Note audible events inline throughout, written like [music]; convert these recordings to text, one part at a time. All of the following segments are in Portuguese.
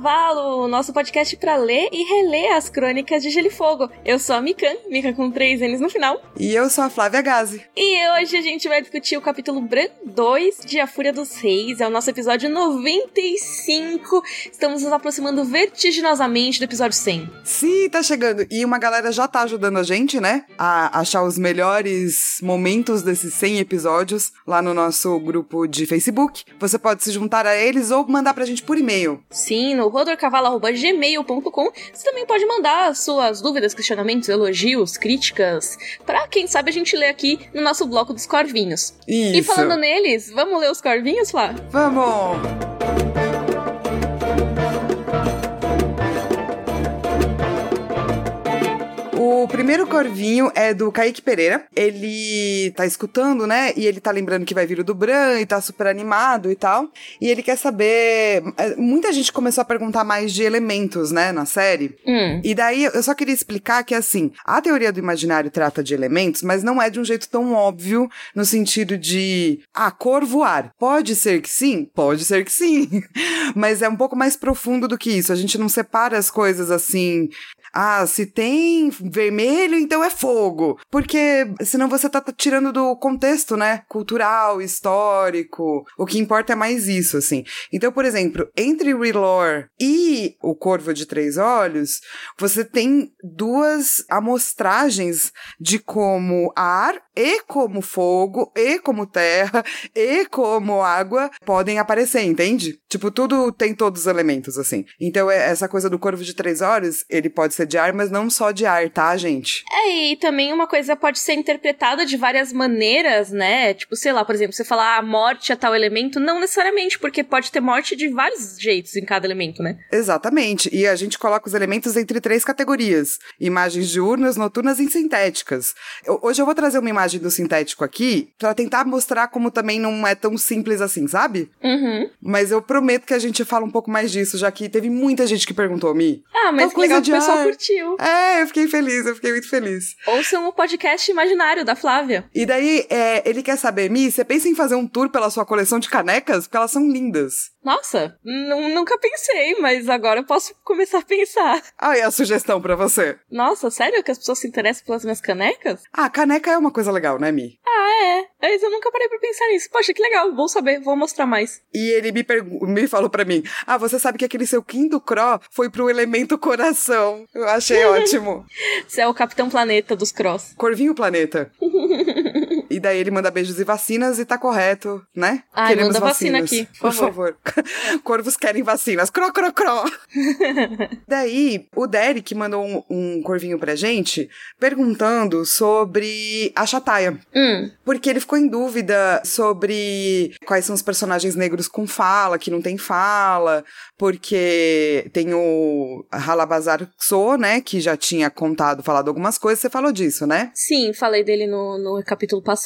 bem-vindos ao Rodor Cavalo, nosso podcast para ler e reler as crônicas de Gelo e Fogo. Eu sou a Mikan, Mikan com três N's no final. E eu sou a Flávia Gazi. E hoje a gente vai discutir o capítulo Bran 2 de A Fúria dos Reis. É o nosso episódio 95. Estamos nos aproximando vertiginosamente do episódio 100. Sim, tá chegando. E uma galera já tá ajudando a gente, né? A achar os melhores momentos desses 100 episódios lá no nosso grupo de Facebook. Você pode se juntar a eles ou mandar pra gente por e-mail. Sim, no rodorcavalo.gmail.com. Você também pode mandar suas dúvidas, questionamentos, elogios, críticas, pra quem sabe a gente ler aqui no nosso bloco dos corvinhos. Isso. E falando neles, vamos ler os corvinhos, Flá? Vamos! Primeiro corvinho é do Kaique Pereira. Ele tá escutando, né? E ele tá lembrando que vai vir o do Bran e tá super animado e tal. E ele quer saber. é, Muita gente começou a perguntar mais de elementos, né, na série. Hum. E daí eu só queria explicar que, assim, a teoria do imaginário trata de elementos, mas não é de um jeito tão óbvio no sentido de, ah, cor voar. Pode ser que sim? Pode ser que sim. [laughs] mas é um pouco mais profundo do que isso. A gente não separa as coisas assim. Ah, se tem vermelho, então é fogo. Porque senão você tá tirando do contexto, né? Cultural, histórico. O que importa é mais isso, assim. Então, por exemplo, entre Relore e o Corvo de Três Olhos, você tem duas amostragens de como ar e como fogo e como terra e como água podem aparecer, entende? Tipo, tudo tem todos os elementos, assim. Então, é- essa coisa do Corvo de Três Olhos, ele pode ser de ar, mas não só de ar, tá, gente? É, e também uma coisa pode ser interpretada de várias maneiras, né? Tipo, sei lá, por exemplo, você falar a morte é tal elemento, não necessariamente, porque pode ter morte de vários jeitos em cada elemento, né? Exatamente. E a gente coloca os elementos entre três categorias: imagens diurnas, noturnas e sintéticas. Eu- hoje eu vou trazer uma imagem do sintético aqui pra tentar mostrar como também não é tão simples assim, sabe? Uhum. Mas eu prometo que a gente fala um pouco mais disso, já que teve muita gente que perguntou, Mi. Ah, mas coisa legal de o pessoal. Curtiu. É, eu fiquei feliz, eu fiquei muito feliz. Ouçam o podcast imaginário da Flávia. E daí, é, ele quer saber, Mi, você pensa em fazer um tour pela sua coleção de canecas? Porque elas são lindas. Nossa, nu- nunca pensei, mas agora eu posso começar a pensar. Aí a sugestão pra você. Nossa, sério que as pessoas se interessam pelas minhas canecas? Ah, caneca é uma coisa legal, né, Mi? Ah, é. Mas eu nunca parei pra pensar nisso. Poxa, que legal, vou saber, vou mostrar mais. E ele me, me falou pra mim: Ah, você sabe que aquele seu quinto Cro foi pro elemento coração. Eu achei [laughs] ótimo. Você é o Capitão Planeta dos Cross. Corvinho Planeta. [laughs] E daí ele manda beijos e vacinas e tá correto, né? Ai, manda vacina aqui, por Por favor. [laughs] Corvos querem vacinas. Cro, cro, cro. [laughs] daí, o Derek mandou um, um corvinho pra gente perguntando sobre a Chataia. Hum, Porque ele ficou em dúvida sobre quais são os personagens negros com fala, que não tem fala, porque tem o Halabazar So, né, que já tinha contado, falado algumas coisas, você falou disso, né? sim, falei dele no, no capítulo passado.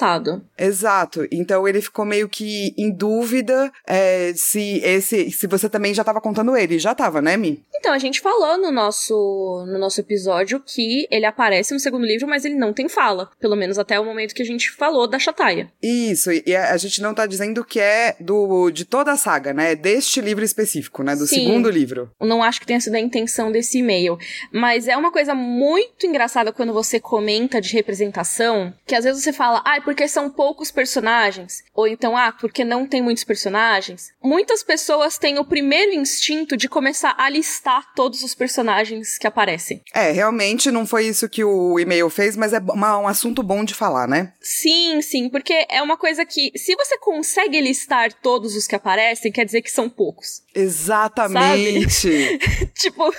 Exato. Então ele ficou meio que em dúvida é, se esse, se você também já tava contando ele. Já tava, né, Mi? Então, a gente falou no nosso, no nosso episódio que ele aparece no segundo livro, mas ele não tem fala. Pelo menos até o momento que a gente falou da Chataia. Isso, e a a gente não tá dizendo que é do de toda a saga, né? É Deste livro específico, né? Do Sim. segundo livro. Não acho que tenha sido a intenção desse e-mail. Mas é uma coisa muito engraçada quando você comenta de representação, que às vezes você fala, ah, porque são poucos personagens. Ou então, ah, porque não tem muitos personagens. Muitas pessoas têm o primeiro instinto de começar a listar todos os personagens que aparecem. É, realmente não foi isso que o e-mail fez, mas é uma- um assunto bom de falar, né? Sim, sim, porque é uma coisa que, se você consegue listar todos os que aparecem, quer dizer que são poucos. Exatamente. [laughs] tipo,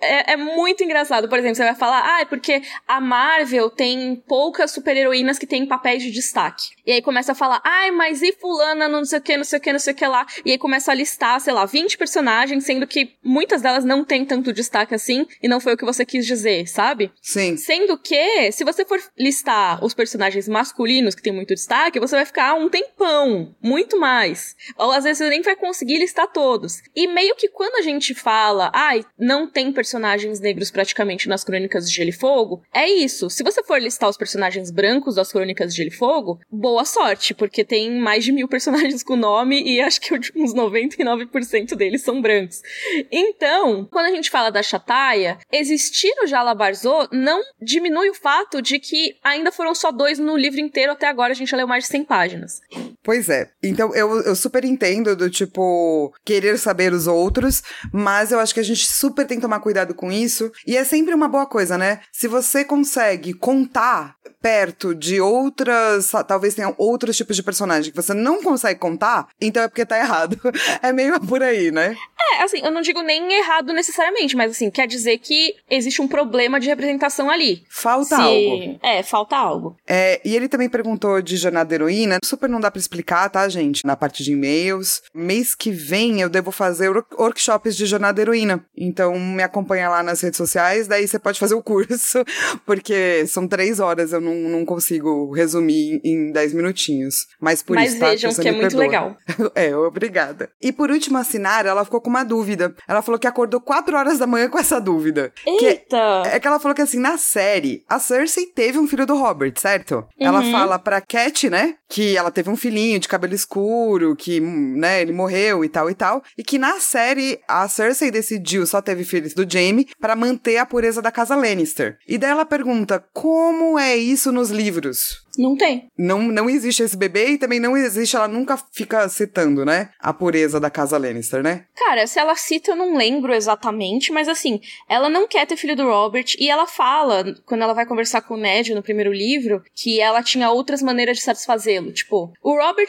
é, é muito engraçado. Por exemplo, você vai falar, ah, é porque a Marvel tem poucas super-heroínas que têm papéis de destaque. E aí começa a falar, ai, mas e fulana, não sei o que, não sei o que, não sei o que lá. E aí começa a listar, sei lá, 20 personagens, sendo que muitas delas não têm tanto destaque assim, e não foi o que você quis dizer, sabe? Sim. Sendo que, se você for listar os personagens masculinos que têm muito destaque, você vai ficar um tempão, muito mais. Ou às vezes você nem vai conseguir listar todos. E meio que quando a gente fala, ai, não tem personagem personagens negros praticamente nas Crônicas de Gelo e Fogo, é isso. Se você for listar os personagens brancos das Crônicas de Gelo e Fogo, boa sorte, porque tem mais de mil [laughs] personagens com nome e acho que [laughs] uns 99% deles são brancos. Então, quando a gente fala da Chataia, existir o Jala Barzô não diminui o fato de que ainda foram só dois no livro inteiro até agora, a gente leu mais de 100 páginas. Pois é. Então, eu, eu super entendo do tipo, querer saber os outros, mas eu acho que a gente super tem que tomar cuidado com isso. E é sempre uma boa coisa, né? Se você consegue contar perto de outras, talvez tenha outros tipos de personagem que você não consegue contar, então é porque tá errado. [laughs] É meio por aí, né? É, assim, eu não digo nem errado necessariamente, mas assim, quer dizer que existe um problema de representação ali. Falta Se... algo. É, falta algo. É, e ele também perguntou de Jornada Heroína. Super não dá para explicar, tá, gente? Na parte de e-mails. Mês que vem eu devo fazer workshops de Jornada Heroína. Então me acompanha lá nas redes sociais, daí você pode fazer o curso, [laughs] porque são três horas, eu não, não consigo resumir em dez minutinhos. Mas por Mas isso, tá? vejam que, que é muito legal. [laughs] é, obrigada. E por último, assinar, ela ficou com uma dúvida. Ela falou que acordou 4 horas da manhã com essa dúvida. Eita! Que é, é, que ela falou que assim, na série, a Cersei teve um filho do Robert, certo? Uhum. Ela fala pra Cat, né? Que ela teve um filhinho de cabelo escuro, que, né, ele morreu e tal e tal. E que na série, a Cersei decidiu, só teve filhos do Jaime, para manter a pureza da casa Lannister. E daí ela pergunta: como é isso nos livros? Não tem. Não, não existe esse bebê e também não existe, ela nunca fica citando, né? A pureza da casa Lannister, né? Cara, se ela cita, eu não lembro exatamente, mas assim, ela não quer ter filho do Robert e ela fala, quando ela vai conversar com o Ned no primeiro livro, que ela tinha outras maneiras de satisfazê-lo. Tipo, o Robert,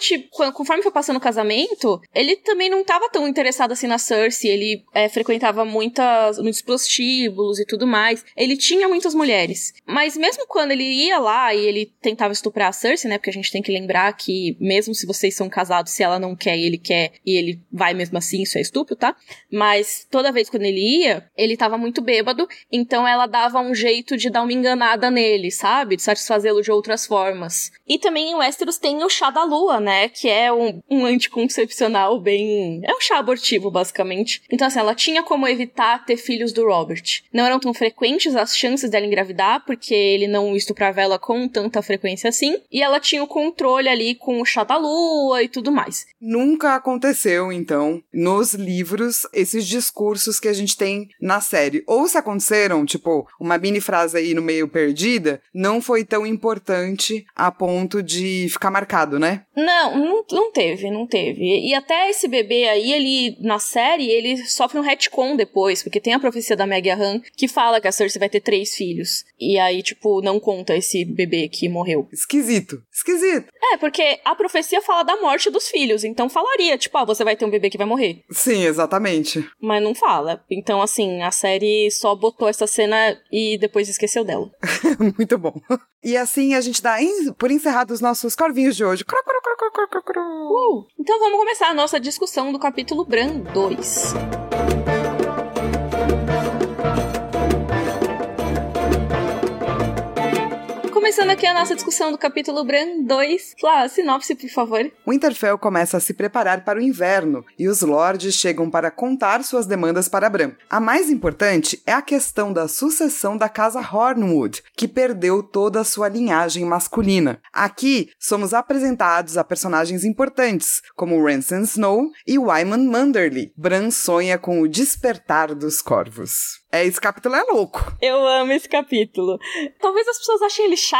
conforme foi passando o casamento, ele também não tava tão interessado assim na Cersei, ele é, frequentava muitas, muitos prostíbulos e tudo mais. Ele tinha muitas mulheres. Mas mesmo quando ele ia lá e ele tentava estuprar a Cersei, né? Porque a gente tem que lembrar que, mesmo se vocês são casados, se ela não quer ele quer, e ele vai mesmo assim, isso é estupro, tá? Mas toda vez quando ele ia, ele tava muito bêbado, então ela dava um jeito de dar uma enganada nele, sabe? De satisfazê-lo de outras formas. E também em Westeros tem o chá da lua, né? Que é um, um anticoncepcional bem. É um chá abortivo, basicamente. Então, assim, ela tinha como evitar ter filhos do Robert. Não eram tão frequentes as chances dela engravidar, porque ele não estuprava ela com tanta frequência assim, e ela tinha o controle ali com o chá da lua e tudo mais. Nunca aconteceu, então, nos livros, esses discursos que a gente tem na série. Ou se aconteceram, tipo, uma mini frase aí no meio perdida, não foi tão importante a ponto de ficar marcado, né? Não, não, não teve, não teve. E até esse bebê aí, ele, na série, ele sofre um retcon depois, porque tem a profecia da Meg Han que fala que a Cersei vai ter três filhos. E aí, tipo, não conta esse bebê que morreu. Esquisito. Esquisito. É, porque a profecia fala da morte dos filhos, então falaria, tipo, ah, você vai ter um bebê que vai morrer. Sim, exatamente. Mas não fala. Então, assim, a série só botou essa cena e depois esqueceu dela. [laughs] Muito bom. E assim a gente dá por encerrado os nossos corvinhos de hoje. Uh, então vamos começar a nossa discussão do capítulo Bran 2. Começando aqui a nossa discussão do capítulo Bran 2. Flá, sinopse, por favor. Winterfell começa a se preparar para o inverno e os lords chegam para contar suas demandas para Bran. A mais importante é a questão da sucessão da casa Hornwood, que perdeu toda a sua linhagem masculina. Aqui somos apresentados a personagens importantes, como Ransom Snow e Wyman Manderly. Bran sonha com o despertar dos corvos. É, esse capítulo é louco. Eu amo esse capítulo. Talvez as pessoas achem ele chato,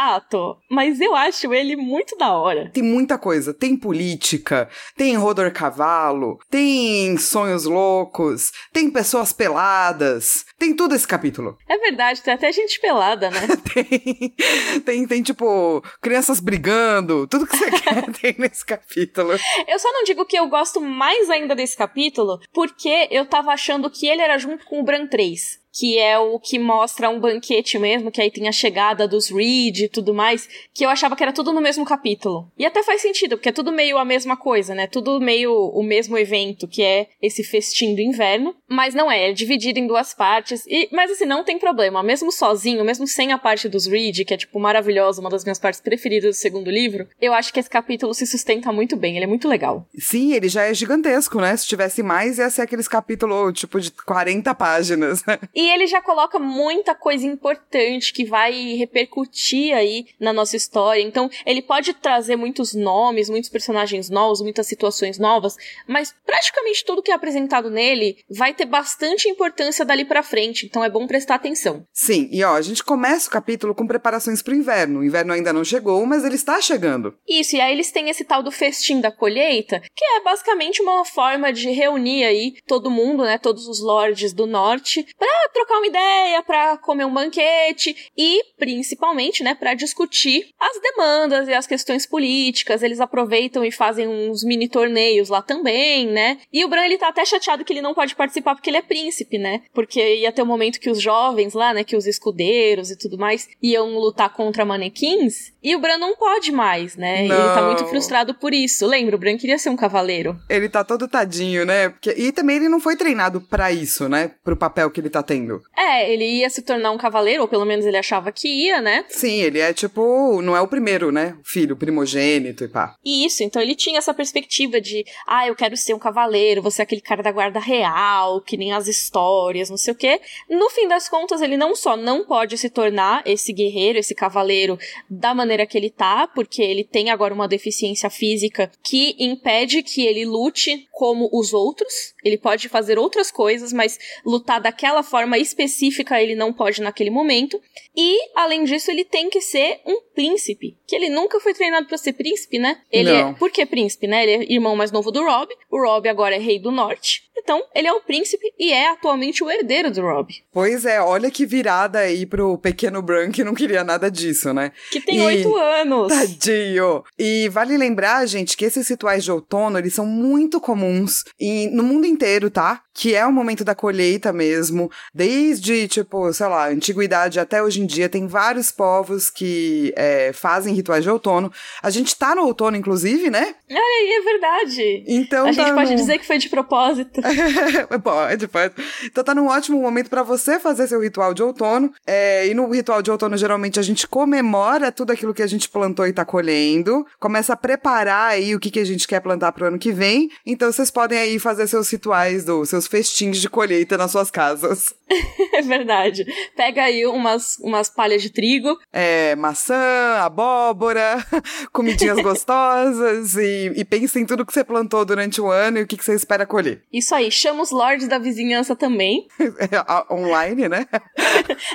mas eu acho ele muito da hora. Tem muita coisa. Tem política, tem rodor cavalo, tem sonhos loucos, tem pessoas peladas. Tem tudo esse capítulo. É verdade, tem até gente pelada, né? [laughs] tem, tem, tem, tipo, crianças brigando, tudo que você [laughs] quer tem nesse capítulo. Eu só não digo que eu gosto mais ainda desse capítulo, porque eu tava achando que ele era junto com o Bran 3 que é o que mostra um banquete mesmo, que aí tem a chegada dos Reed e tudo mais, que eu achava que era tudo no mesmo capítulo. E até faz sentido, porque é tudo meio a mesma coisa, né? Tudo meio o mesmo evento, que é esse festim do inverno, mas não é, é dividido em duas partes. E, mas assim, não tem problema, mesmo sozinho, mesmo sem a parte dos Reed, que é tipo maravilhosa, uma das minhas partes preferidas do segundo livro, eu acho que esse capítulo se sustenta muito bem, ele é muito legal. Sim, ele já é gigantesco, né? Se tivesse mais, ia ser aqueles capítulos tipo de 40 páginas. E E ele já coloca muita coisa importante que vai repercutir aí na nossa história. Então, ele pode trazer muitos nomes, muitos personagens novos, muitas situações novas, mas praticamente tudo que é apresentado nele vai ter bastante importância dali para frente. Então, é bom prestar atenção. Sim, e ó, a gente começa o capítulo com preparações pro inverno. O inverno ainda não chegou, mas ele está chegando. Isso, e aí eles têm esse tal do festim da colheita, que é basicamente uma forma de reunir aí todo mundo, né, todos os lords do norte, para trocar uma ideia, para comer um banquete e principalmente, né, para discutir as demandas e as questões políticas. Eles aproveitam e fazem uns mini torneios lá também, né? E o Bran ele tá até chateado que ele não pode participar porque ele é príncipe, né? Porque ia ter um momento que os jovens lá, né, que os escudeiros e tudo mais iam lutar contra manequins, e o Bran não pode mais, né? Não. Ele tá muito frustrado por isso. Lembra, o Bran queria ser um cavaleiro. Ele tá todo tadinho, né? Porque... E também ele não foi treinado para isso, né? Pro papel que ele tá tendo. É, ele ia se tornar um cavaleiro, ou pelo menos ele achava que ia, né? Sim, ele é tipo, não é o primeiro, né? O filho, primogênito e pá. Isso, então ele tinha essa perspectiva de, ah, eu quero ser um cavaleiro, você é aquele cara da guarda real, que nem as histórias, não sei o quê. No fim das contas, ele não só não pode se tornar esse guerreiro, esse cavaleiro da maneira que ele tá, porque ele tem agora uma deficiência física que impede que ele lute como os outros. Ele pode fazer outras coisas, mas lutar daquela forma específica ele não pode naquele momento. E, além disso, ele tem que ser um príncipe, que ele nunca foi treinado para ser príncipe, né? Ele Não. é, por que príncipe, né? Ele é irmão mais novo do Rob. O Rob agora é rei do norte. Então, ele é o príncipe e é atualmente o herdeiro do Rob, Pois é, olha que virada aí pro pequeno Bran que não queria nada disso, né? que tem oito anos. Tadinho! E vale lembrar, gente, que esses rituais de outono, eles são muito comuns e no mundo inteiro, tá? Que é o momento da colheita mesmo. Desde, tipo, sei lá, antiguidade até hoje em dia, tem vários povos que é, fazem rituais de outono. A gente tá no outono, inclusive, né? Aí é verdade. Então A gente tá pode no- dizer que foi de propósito. [laughs] pode, pode. Então tá num ótimo momento pra você fazer seu ritual de outono. É, e no ritual de outono, geralmente, a gente comemora tudo aquilo que a gente plantou e tá colhendo. Começa a preparar aí o que, que a gente quer plantar pro ano que vem. Então vocês podem aí fazer seus rituais, do, seus festins de colheita nas suas casas. [laughs] é verdade. Pega aí umas, umas palhas de trigo. É, maçã, abóbora, [laughs] comidinhas gostosas e, e pense em tudo que você plantou durante o ano e o que, que você espera colher. Isso aí, chama os lords da vizinhança também. [laughs] É, Online, né?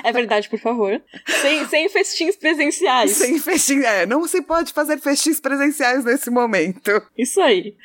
É verdade, por favor. Sem, sem festins presenciais. Sem festim. É, não se pode fazer festins presenciais nesse momento. Isso aí.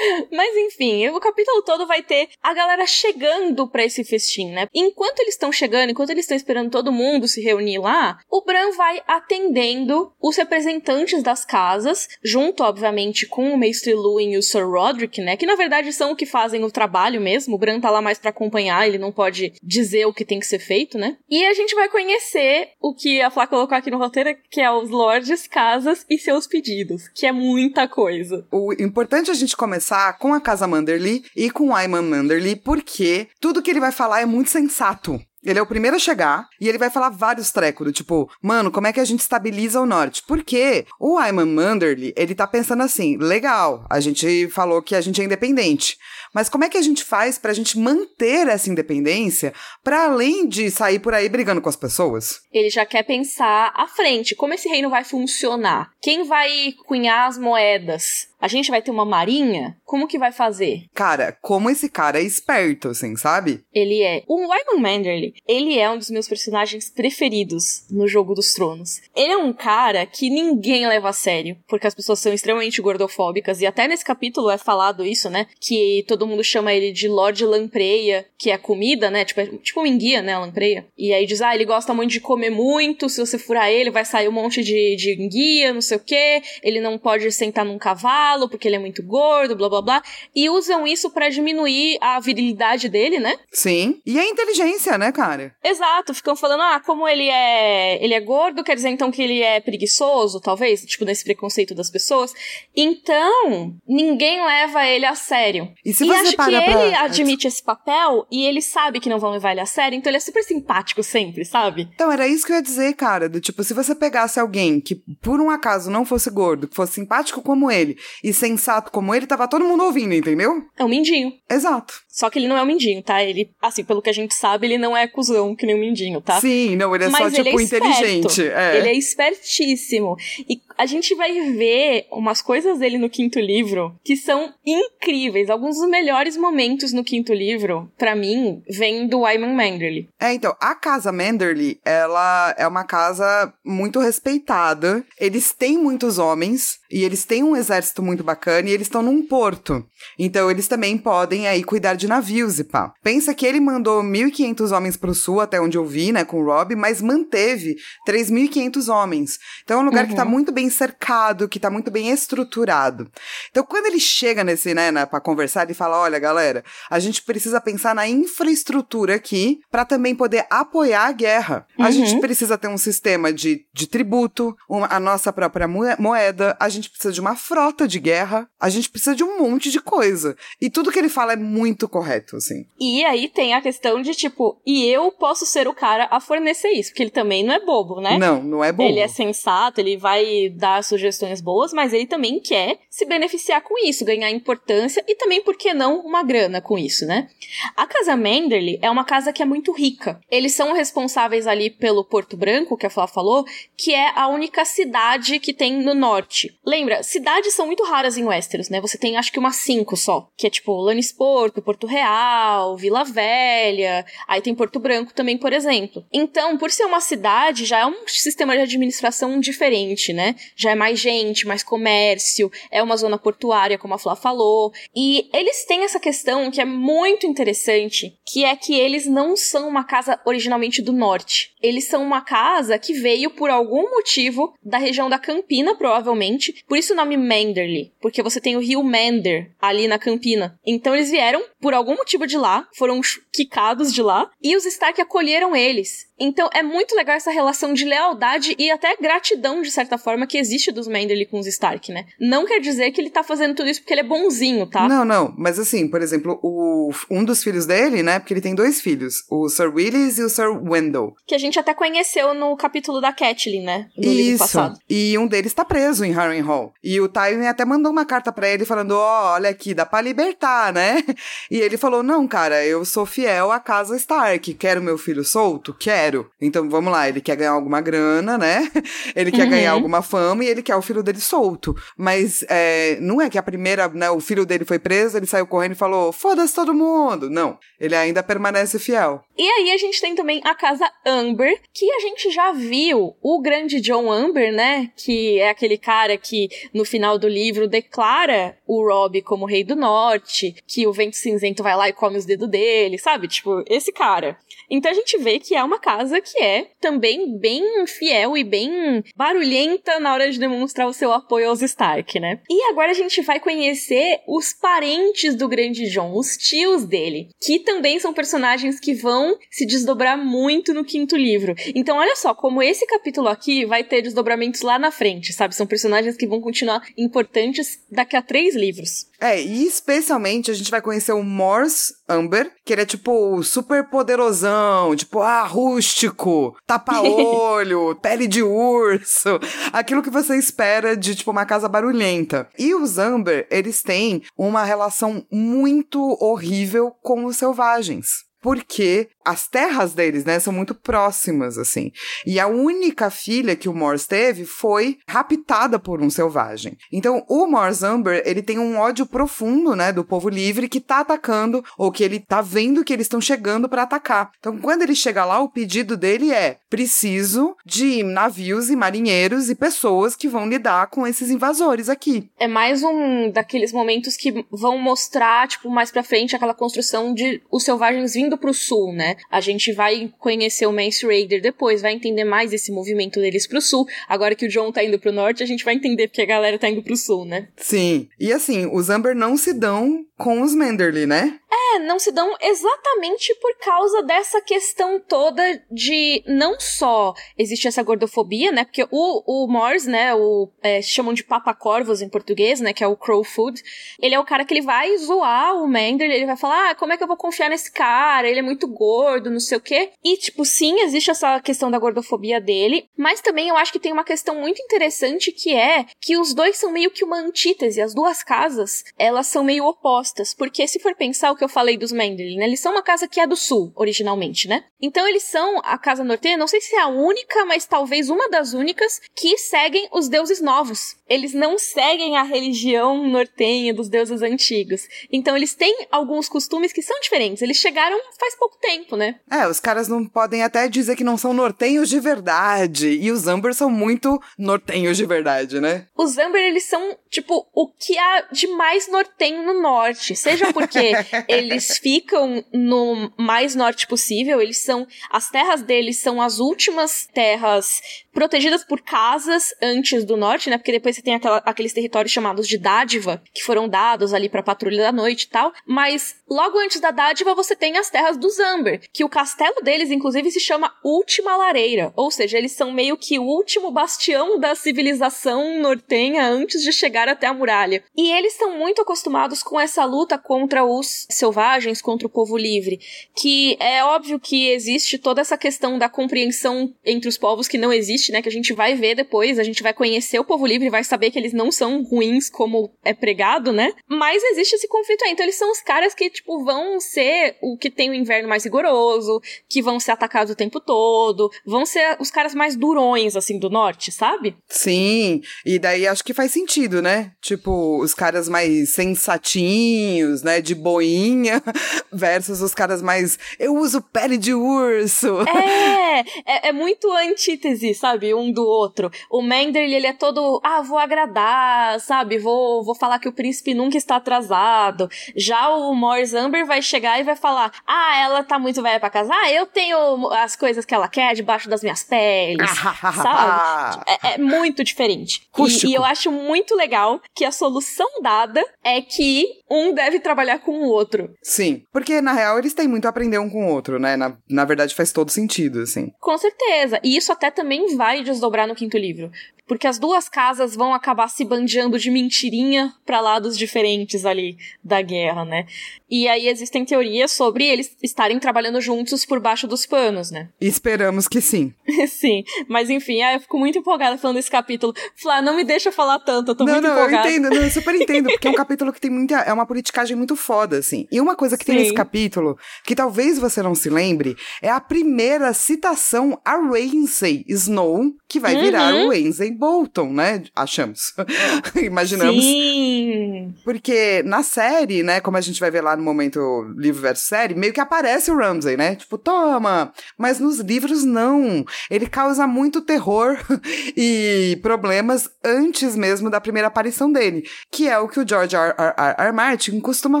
Mas enfim, o capítulo todo vai ter a galera chegando pra esse festim, né? Enquanto eles estão chegando, enquanto eles estão esperando todo mundo se reunir lá, o Bran vai atendendo os representantes das casas, junto, obviamente, com o Mestre Luwin e o Sir Roderick, né? Que na verdade são o que fazem o trabalho mesmo. O Bran tá lá mais pra acompanhar, ele não pode dizer o que tem que ser feito, né? E a gente vai conhecer o que a Flá colocou aqui no roteiro, que é os lords, casas e seus pedidos, que é muita coisa. O importante é a gente começar com a casa Manderly e com o Ayman Manderly, porque tudo que ele vai falar é muito sensato. Ele é o primeiro a chegar e ele vai falar vários trecos, do tipo, mano, como é que a gente estabiliza o norte? Porque o Ayman Manderly, ele tá pensando assim, legal, a gente falou que a gente é independente, mas como é que a gente faz pra gente manter essa independência para além de sair por aí brigando com as pessoas? Ele já quer pensar à frente, como esse reino vai funcionar? Quem vai cunhar as moedas? A gente vai ter uma marinha? Como que vai fazer? Cara, como esse cara é esperto, assim, sabe? Ele é. O Wyman Manderly, ele é um dos meus personagens preferidos no Jogo dos Tronos. Ele é um cara que ninguém leva a sério, porque as pessoas são extremamente gordofóbicas, e até nesse capítulo é falado isso, né? Que todo mundo chama ele de Lord Lampreia, que é comida, né? Tipo, é tipo um enguia, né? Lampreia. E aí diz, ah, ele gosta muito de comer muito, se você furar ele, vai sair um monte de, de enguia, não sei o quê. Ele não pode sentar num cavalo, porque ele é muito gordo, blá blá blá. E usam isso pra diminuir a virilidade dele, né? Sim. E a inteligência, né, cara? Exato, ficam falando, ah, como ele é, ele é gordo, quer dizer então que ele é preguiçoso, talvez, tipo nesse preconceito das pessoas. Então, ninguém leva ele a sério. E se e acho que ele pra... admite esse papel e ele sabe que não vão levar ele a sério, então ele é super simpático sempre, sabe? Então, era isso que eu ia dizer, cara. Do tipo, se você pegasse alguém que por um acaso não fosse gordo, que fosse simpático como ele e sensato como ele, tava todo mundo ouvindo, entendeu? É um mindinho. Exato. Só que ele não é um mindinho, tá? Ele, assim, pelo que a gente sabe, ele não é cuzão que nem um mindinho, tá? Sim, não, ele é Mas só, tipo, é inteligente. É. Ele é espertíssimo. E a gente vai ver umas coisas dele no quinto livro que são incríveis. Alguns dos melhores momentos no quinto livro, para mim, vêm do Wyman Manderly. É, então, a casa Manderly, ela é uma casa muito respeitada. Eles têm muitos homens e eles têm um exército muito bacana e eles estão num porto. Então, eles também podem aí cuidar de navios e pá. Pensa que ele mandou 1.500 homens para o sul, até onde eu vi, né, com o Rob, mas manteve 3.500 homens. Então é um lugar uhum. que tá uhum. muito bem cercado, que tá muito bem estruturado. Então quando ele chega nesse, né, né para conversar, ele fala: olha, galera, a gente precisa pensar na infraestrutura aqui para também poder apoiar a guerra. Uhum. A gente precisa ter um sistema de, de tributo, uma, a nossa própria moeda, a gente precisa de uma frota de guerra, a gente precisa de um monte de coisa. E tudo que ele fala é muito correto, assim. E aí tem a questão de, tipo, e eu posso ser o cara a fornecer isso, porque ele também não é bobo, né? Não, não é bobo. Ele é sensato, ele vai dar sugestões boas, mas ele também quer se beneficiar com isso, ganhar importância e também, por que não, uma grana com isso, né? A casa Manderly é uma casa que é muito rica. Eles são responsáveis ali pelo Porto Branco, que a Flá falou, que é a única cidade que tem no norte. Lembra, cidades são muito raras em Westeros, né? Você tem acho que umas cinco só, que é tipo Lannisporto, Porto Porto Real, Vila Velha, aí tem Porto Branco também, por exemplo. Então, por ser uma cidade, já é um sistema de administração diferente, né? Já é mais gente, mais comércio, é uma zona portuária, como a Flá falou. E eles têm essa questão que é muito interessante, que é que eles não são uma casa originalmente do norte. Eles são uma casa que veio por algum motivo da região da Campina, provavelmente. Por isso o nome Manderly, porque você tem o rio Mander ali na Campina. Então eles vieram por algum motivo de lá, foram quicados de lá, e os Stark acolheram eles. Então é muito legal essa relação de lealdade e até gratidão, de certa forma, que existe dos Manderly com os Stark, né? Não quer dizer que ele tá fazendo tudo isso porque ele é bonzinho, tá? Não, não. Mas assim, por exemplo, o, um dos filhos dele, né? Porque ele tem dois filhos, o Sir Willis e o Sir Wendell. Que a gente até conheceu no capítulo da Catelyn, né? No isso. passado. E um deles tá preso em Harrenhal. E o Tywin até mandou uma carta para ele falando: ó, oh, olha aqui, dá pra libertar, né? [laughs] E ele falou: não, cara, eu sou fiel à casa Stark. Quero meu filho solto? Quero quero. Então vamos lá, ele quer ganhar alguma grana, né? [laughs] Ele quer uhum. ganhar alguma fama e ele quer o filho dele solto. Mas é, não é que a primeira, né, o filho dele foi preso, ele saiu correndo e falou: foda-se todo mundo. Não, ele ainda permanece fiel. E aí a gente tem também a casa Amber, que a gente já viu o grande John Amber, né? Que é aquele cara que no final do livro declara o Robb como rei do norte, que o vento cinzento vai lá e come os dedos dele, sabe? Tipo, esse cara. Então a gente vê que é uma casa que é também bem fiel e bem barulhenta na hora de demonstrar o seu apoio aos Stark, né? E agora a gente vai conhecer os parentes do grande John, os tios dele, que também são personagens que vão se desdobrar muito no quinto livro. Então olha só, como esse capítulo aqui vai ter desdobramentos lá na frente, sabe? São personagens que vão continuar importantes daqui a três livros. É, e especialmente a gente vai conhecer o Morse Amber, que ele é tipo super poderosão, tipo, ah, rústico, tapa-olho, [laughs] pele de urso, aquilo que você espera de tipo uma casa barulhenta. E os Amber, eles têm uma relação muito horrível com os selvagens porque as terras deles, né, são muito próximas, assim. E a única filha que o Morse teve foi raptada por um selvagem. Então, o Morse Amber, ele tem um ódio profundo, né, do povo livre que tá atacando, ou que ele tá vendo que eles estão chegando para atacar. Então, quando ele chega lá, o pedido dele é: preciso de navios e marinheiros e pessoas que vão lidar com esses invasores aqui. É mais um daqueles momentos que vão mostrar, tipo, mais pra frente aquela construção de os selvagens vindo pro sul, né? A gente vai conhecer o Mance Raider depois, vai entender mais esse movimento deles pro sul. Agora que o John tá indo pro norte, a gente vai entender porque a galera tá indo pro sul, né? Sim. E assim, os Amber não se dão com os Manderly, né? É, não se dão exatamente por causa dessa questão toda de não só existe essa gordofobia, né? Porque o, o Morse, né? O é, chamam de papacorvos em português, né? Que é o crow food. Ele é o cara que ele vai zoar o Manderly, ele vai falar, ah, como é que eu vou confiar nesse cara? Ele é muito gordo, não sei o quê. E, tipo, sim, existe essa questão da gordofobia dele, mas também eu acho que tem uma questão muito interessante que é que os dois são meio que uma antítese, as duas casas, elas são meio opostas, porque se for pensar o que eu falei dos Manderly, né, eles são uma casa que é do sul, originalmente, né? Então eles são a casa norteia, não sei se é a única, mas talvez uma das únicas que seguem os deuses novos. Eles não seguem a religião nortenha dos deuses antigos. Então eles têm alguns costumes que são diferentes. Eles chegaram faz pouco tempo, né? É, os caras não podem até dizer que não são nortenhos de verdade. E os Amber são muito nortenhos de verdade, né? Os Amber, eles são, tipo, o que há de mais nortenho no norte. Seja porque [laughs] eles ficam no mais norte possível, eles são. As terras deles são as últimas terras protegidas por casas antes do norte, né? Porque depois você tem aquela, aqueles territórios chamados de dádiva, que foram dados ali pra patrulha da noite e tal. Mas logo antes da dádiva, você tem as terras dos Amber, que o castelo deles, inclusive, se chama Última Lareira. Ou seja, eles são meio que o último bastião da civilização nortenha antes de chegar até a muralha. E eles estão muito acostumados com essa luta contra os selvagens, contra o povo livre. Que é óbvio que existe toda essa questão da compreensão entre os povos que não existe, né? Que a gente vai ver depois, a gente vai conhecer o povo livre, vai saber que eles não são ruins como é pregado, né? Mas existe esse conflito aí. Então eles são os caras que, tipo, vão ser o que tem o inverno mais rigoroso, que vão ser atacados o tempo todo, vão ser os caras mais durões, assim, do norte, sabe? Sim, e daí acho que faz sentido, né? Tipo, os caras mais sensatinhos, né? De boinha, [laughs] versus os caras mais. Eu uso pele de urso. É, [laughs] é, é muito antítese, sabe? Um do outro. O Manderly, ele é todo. Ah, vou agradar, sabe? Vou, vou falar que o príncipe nunca está atrasado. Já o Morse Amber vai chegar e vai falar: Ah, ela tá muito velha pra casar? Eu tenho as coisas que ela quer debaixo das minhas peles, [laughs] sabe? É, é, muito diferente. E, e eu acho muito legal que a solução dada é que um deve trabalhar com o outro. Sim, porque na real eles têm muito a aprender um com o outro, né? Na, na verdade faz todo sentido, assim. Com certeza. E isso até também vai desdobrar no quinto livro porque as duas casas vão acabar se bandeando de mentirinha para lados diferentes ali da guerra, né? E aí existem teorias sobre eles estarem trabalhando juntos por baixo dos panos, né? Esperamos que sim. [laughs] sim, mas enfim, eu fico muito empolgada falando desse capítulo. Flá, não me deixa falar tanto, eu tô não, muito não, empolgada. Não, eu entendo, não, eu super [laughs] entendo, porque é um capítulo que tem muita, é uma politicagem muito foda, assim. E uma coisa que sim. tem nesse capítulo, que talvez você não se lembre, é a primeira citação a Ramsay Snow, que vai uhum. virar o Ramsay Bolton, né? Achamos. [laughs] Imaginamos. Sim! Porque na série, né, como a gente vai ver lá no momento livro versus série, meio que aparece o Ramsay, né? Tipo, toma! Mas nos livros, não. Ele causa muito terror [laughs] e problemas antes mesmo da primeira aparição dele. Que é o que o George R. R. R. R. Martin costuma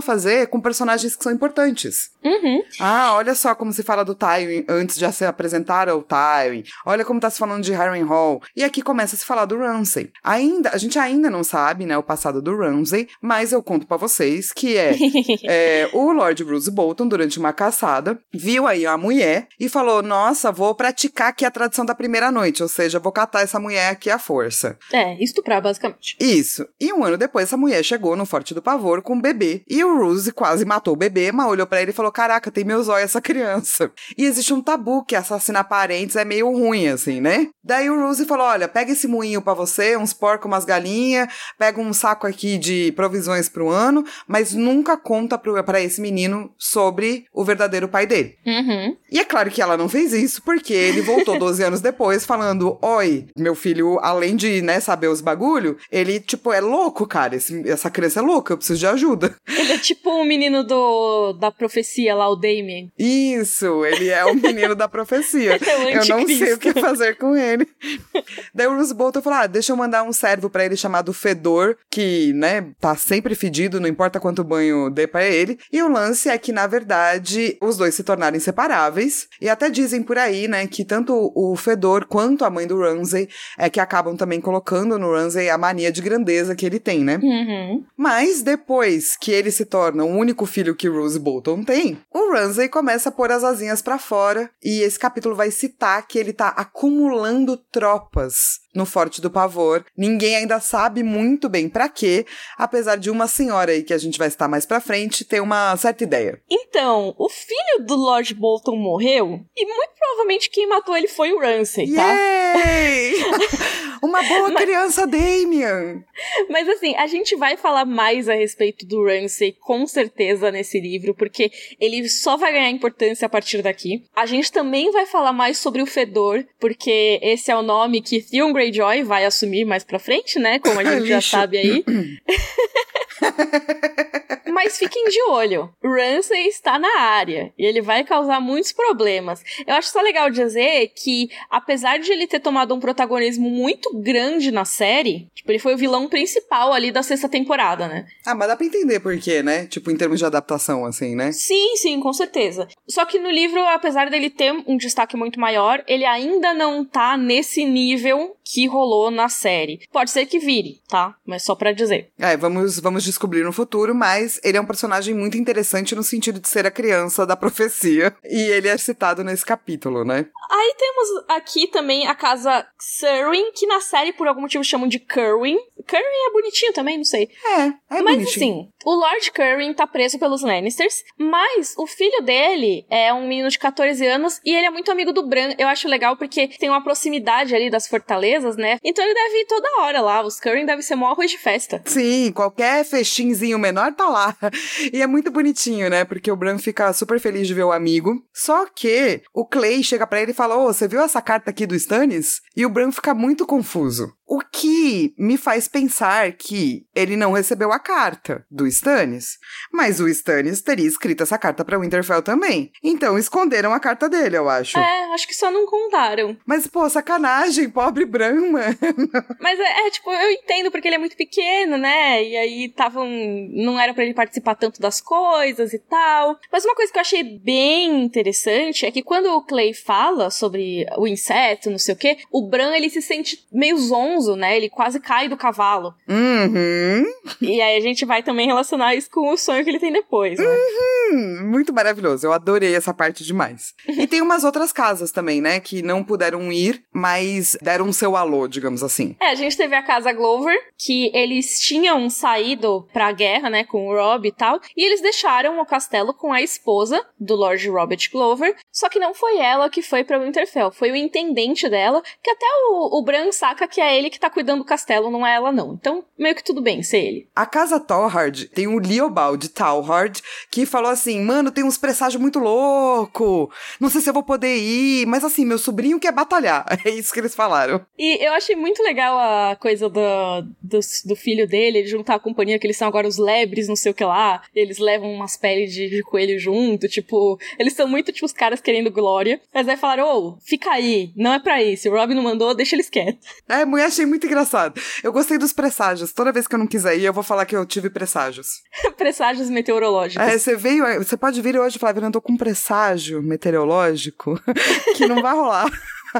fazer com personagens que são importantes. Uhum. Ah, olha só como se fala do Tywin antes de se apresentar ao Tywin. Olha como tá se falando de Harry Hall. E aqui começa a se falar do Ramsay. Ainda, a gente ainda não sabe, né, o passado do Ramsay, mas eu conto para vocês que é, [laughs] é, o Lord Bruce Bolton, durante uma caçada, viu aí a mulher e falou: Nossa, vou praticar aqui a tradição da primeira noite, ou seja, vou catar essa mulher aqui à força. É, estuprar, basicamente. Isso. E um ano depois, essa mulher chegou no Forte do Pavor com um bebê. E o Bruce quase matou o bebê, mas olhou para ele e falou: Caraca, tem meus olhos essa criança. E existe um tabu que assassinar parentes é meio ruim, assim, né? Daí o Rose falou: Olha, pega esse moinho para você, uns porcos, umas galinhas, pega um saco aqui de provisões pro ano, mas nunca conta para esse menino sobre o verdadeiro pai dele. Uhum. E é claro que ela não fez isso, porque ele voltou [laughs] 12 anos depois falando: Oi, meu filho, além de né, saber os bagulho, ele, tipo, é louco, cara. Esse, essa criança é louca, eu preciso de ajuda. Ele é tipo o um menino do, da profecia profecia lá, o Damien. Isso, ele é o menino da profecia. [laughs] É eu não sei o que fazer com ele. [laughs] Daí o Roose Bolton falou: ah, deixa eu mandar um servo pra ele chamado Fedor, que, né, tá sempre fedido, não importa quanto banho dê pra ele. E o lance é que, na verdade, os dois se tornaram inseparáveis. E até dizem por aí, né, que tanto o Fedor quanto a mãe do Ramsay é que acabam também colocando no Ramsay a mania de grandeza que ele tem, né? Uhum. Mas depois que ele se torna o único filho que Rose Bolton tem, o Ramsay começa a pôr as asinhas pra fora e esse capítulo vai citar que ele tá acumulando tropas no Forte do Pavor. Ninguém ainda sabe muito bem pra quê, apesar de uma senhora aí que a gente vai estar mais pra frente ter uma certa ideia. Então, o filho do Lord Bolton morreu e muito provavelmente quem matou ele foi o Ramsay, tá? [laughs] Uma boa Mas- criança Damian! Mas assim, a gente vai falar mais a respeito do Ramsay com certeza nesse livro, porque ele só vai ganhar importância a partir daqui. A gente também vai falar mais sobre o Fedor, porque esse é o nome que Theon Greyjoy vai assumir mais pra frente, né? Como a [laughs] gente já sabe aí. [clears throat] [laughs] Mas fiquem de olho. Ramsay está na área e ele vai causar muitos problemas. Eu acho só legal dizer que, apesar de ele ter tomado um protagonismo muito grande na série, tipo, ele foi o vilão principal ali da sexta temporada, né? Ah, mas dá pra entender por quê, né? Tipo, em termos de adaptação, assim, né? Sim, sim, com certeza. Só que no livro, apesar dele ter um destaque muito maior, ele ainda não tá nesse nível que rolou na série. Pode ser que vire, tá? Mas só pra dizer. É, vamos, vamos descobrir no futuro, mas ele é um personagem muito interessante no sentido de ser a criança da profecia. E ele é citado nesse capítulo, né? Aí temos aqui também a casa Serwyn, que na série por algum motivo chamam de Kerwin. Kerwin é bonitinho também, não sei. É, é mas bonitinho. assim, o Lord Kerwin tá preso pelos Lannisters, mas o filho dele é um menino de 14 anos e ele é muito amigo do Bran. Eu acho legal porque tem uma proximidade ali das fortalezas, né? Então ele deve ir toda hora lá. Os Kerwin devem ser mó arroz de festa. Sim, qualquer festinzinho menor tá lá. [laughs] E é muito bonitinho, né? Porque o Bran fica super feliz de ver o amigo. Só que o Clay chega pra ele e fala: Ô, você viu essa carta aqui do Stannis? E o Bran fica muito confuso. O que me faz pensar que ele não recebeu a carta do Stannis. Mas o Stannis teria escrito essa carta pra Winterfell também. Então esconderam a carta dele, eu acho. É, acho que só não contaram. Mas, pô, sacanagem, pobre Bran, [laughs] mano. Mas é, é, tipo, eu entendo porque ele é muito pequeno, né? E aí estavam. Não era pra ele participar tanto das coisas e tal. Mas uma coisa que eu achei bem interessante é que quando o Clay fala sobre o inseto, não sei o quê, o Bran ele se sente meio zonzo, né? Ele quase cai do cavalo. Uhum. E aí a gente vai também relacionar isso com o sonho que ele tem depois, né? Hum, muito maravilhoso. Eu adorei essa parte demais. e tem umas outras casas também, né? Que não puderam ir, mas deram seu alô, digamos assim. É, a gente teve a casa Glover, que eles tinham saído pra guerra, né, com o Rob e tal, e eles deixaram o castelo com a esposa do Lord Robert Glover, só que não foi ela que foi pra Winterfell, foi o intendente dela, que até o, o Bran saca que é ele que tá cuidando do castelo, não é ela não. Então, meio que tudo bem ser ele. A casa Torhard tem o Leobald Talhard, que falou assim: Mano, tem uns presságios muito louco. Não sei se eu vou poder ir, mas assim, meu sobrinho quer batalhar. [laughs] É isso que eles falaram. E eu achei muito legal a coisa do, do, do filho dele, ele juntar a companhia, que eles são agora os lebres, não sei o que lá. Eles levam umas peles de, de coelho junto, tipo, eles são muito tipo os caras querendo glória. Mas aí falaram, ô, fica aí, não é pra isso. O Rob não mandou, deixa eles quietos. É, mulher, achei muito engraçado. Eu gostei dos presságios. Toda vez que eu não quiser ir, eu vou falar que eu tive presságios. [laughs] Presságios meteorológicos. É, você veio, você pode vir hoje falar, eu tô com um presságio meteorológico [laughs] que não vai rolar.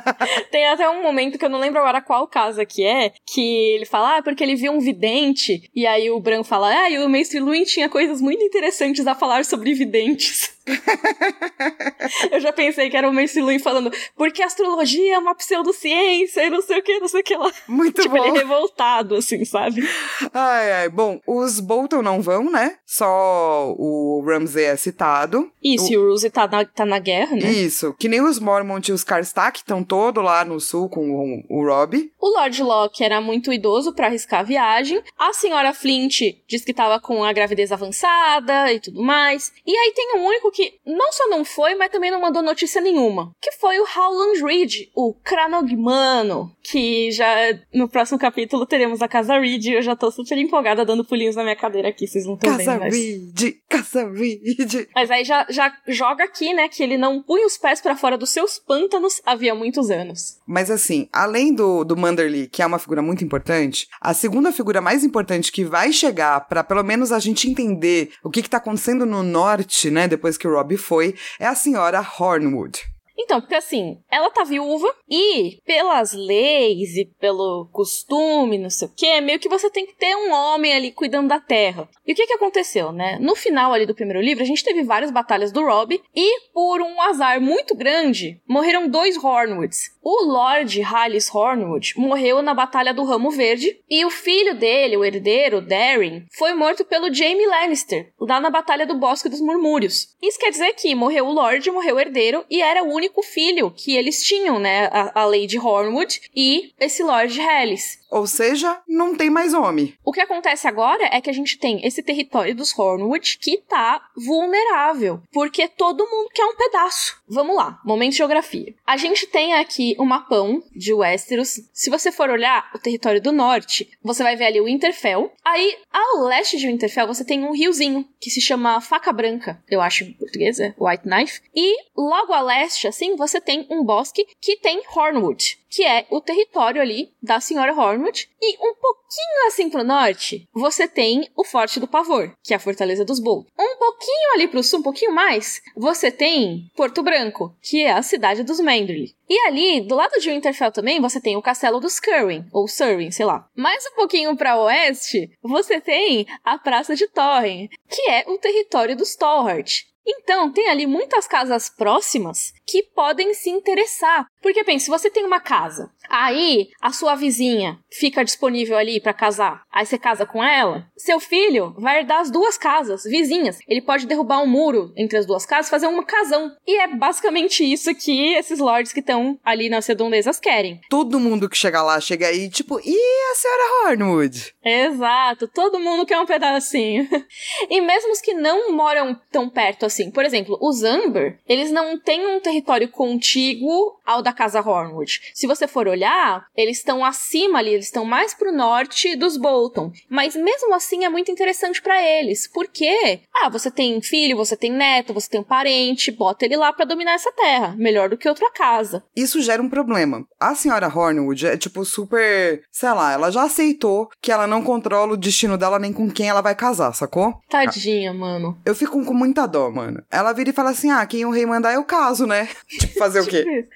[laughs] Tem até um momento que eu não lembro agora qual casa que é, que ele fala, ah, porque ele viu um vidente, e aí o Bran fala, ah, e o Mestre Luin tinha coisas muito interessantes a falar sobre videntes. [laughs] eu já pensei que era o Mestre Luin falando, porque a astrologia é uma pseudociência e não sei o que, não sei o que lá. Muito tipo, bom. ele revoltado, assim, sabe? Ai, ai. Bom, os Bolton não vão, né? Só o Ramsay é citado. Isso, e o Roose tá na, tá na guerra, né? Isso. Que nem os Mormont e os Karstark estão todo lá no sul com o, o Rob. O Lord Locke era muito idoso pra arriscar a viagem. A senhora Flint diz que tava com a gravidez avançada e tudo mais. E aí tem um único que não só não foi, mas também não mandou notícia nenhuma. Que foi o Howland Reed, o Cranogmano, que já no próximo capítulo teremos a Casa Reed. Eu já tô super empolgada dando pulinhos na minha cadeira aqui, vocês não estão vendo. Casa Mas... Reed, Casa Reed. mas aí já, já joga aqui, né, que ele não punha os pés para fora dos seus pântanos havia muitos anos. Mas assim, além do, do Manderly, que é uma figura muito importante, a segunda figura mais importante que vai chegar para pelo menos a gente entender o que, que tá acontecendo no norte, né, depois que o Robbie foi, é a senhora Hornwood. Então, porque assim, ela tá viúva e pelas leis e pelo costume, não sei o que, meio que você tem que ter um homem ali cuidando da terra. E o que que aconteceu, né? No final ali do primeiro livro, a gente teve várias batalhas do Robb e por um azar muito grande, morreram dois Hornwoods. O Lord Hallis Hornwood morreu na Batalha do Ramo Verde e o filho dele, o herdeiro, Darren, foi morto pelo Jaime Lannister, lá na Batalha do Bosque dos Murmúrios. Isso quer dizer que morreu o Lord, morreu o herdeiro e era o único filho que eles tinham, né? A, a Lady Hornwood e esse Lord Hallis. Ou seja, não tem mais homem. O que acontece agora é que a gente tem esse território dos Hornwood que tá vulnerável, porque todo mundo quer um pedaço. Vamos lá, momento de geografia. A gente tem aqui um mapão de Westeros. Se você for olhar o território do norte, você vai ver ali o Winterfell. Aí, ao leste de Winterfell, você tem um riozinho que se chama Faca Branca, eu acho em português é White Knife. E logo a leste, assim, você tem um bosque que tem Hornwood que é o território ali da senhora Hornwood. E um pouquinho assim pro norte, você tem o Forte do Pavor, que é a Fortaleza dos Bolt. Um pouquinho ali pro sul, um pouquinho mais, você tem Porto Branco, que é a cidade dos Manderly. E ali, do lado de Winterfell também, você tem o castelo dos Curwin, ou Surwin, sei lá. Mais um pouquinho para oeste, você tem a Praça de Torren, que é o território dos Tallhart. Então, tem ali muitas casas próximas que podem se interessar. Porque, pense, se você tem uma casa, aí a sua vizinha fica disponível ali para casar, aí você casa com ela, seu filho vai herdar as duas casas vizinhas. Ele pode derrubar um muro entre as duas casas, fazer uma casão. E é basicamente isso que esses lords que estão ali nas redondezas querem. Todo mundo que chega lá chega aí, tipo, e a senhora Hornwood? Exato, todo mundo quer um pedacinho. [laughs] e mesmo os que não moram tão perto assim, por exemplo, os Amber, eles não têm um território contíguo ao da casa Hornwood. Se você for olhar, eles estão acima ali, eles estão mais pro norte dos Bolton. Mas mesmo assim é muito interessante para eles, porque ah, você tem filho, você tem neto, você tem um parente, bota ele lá para dominar essa terra, melhor do que outra casa. Isso gera um problema. A senhora Hornwood é tipo super, sei lá, ela já aceitou que ela não controla o destino dela nem com quem ela vai casar, sacou? Tadinha, mano. Eu fico com muita dó, mano. Ela vira e fala assim: "Ah, quem o rei mandar eu caso, né?" [laughs] tipo, fazer o [laughs] quê?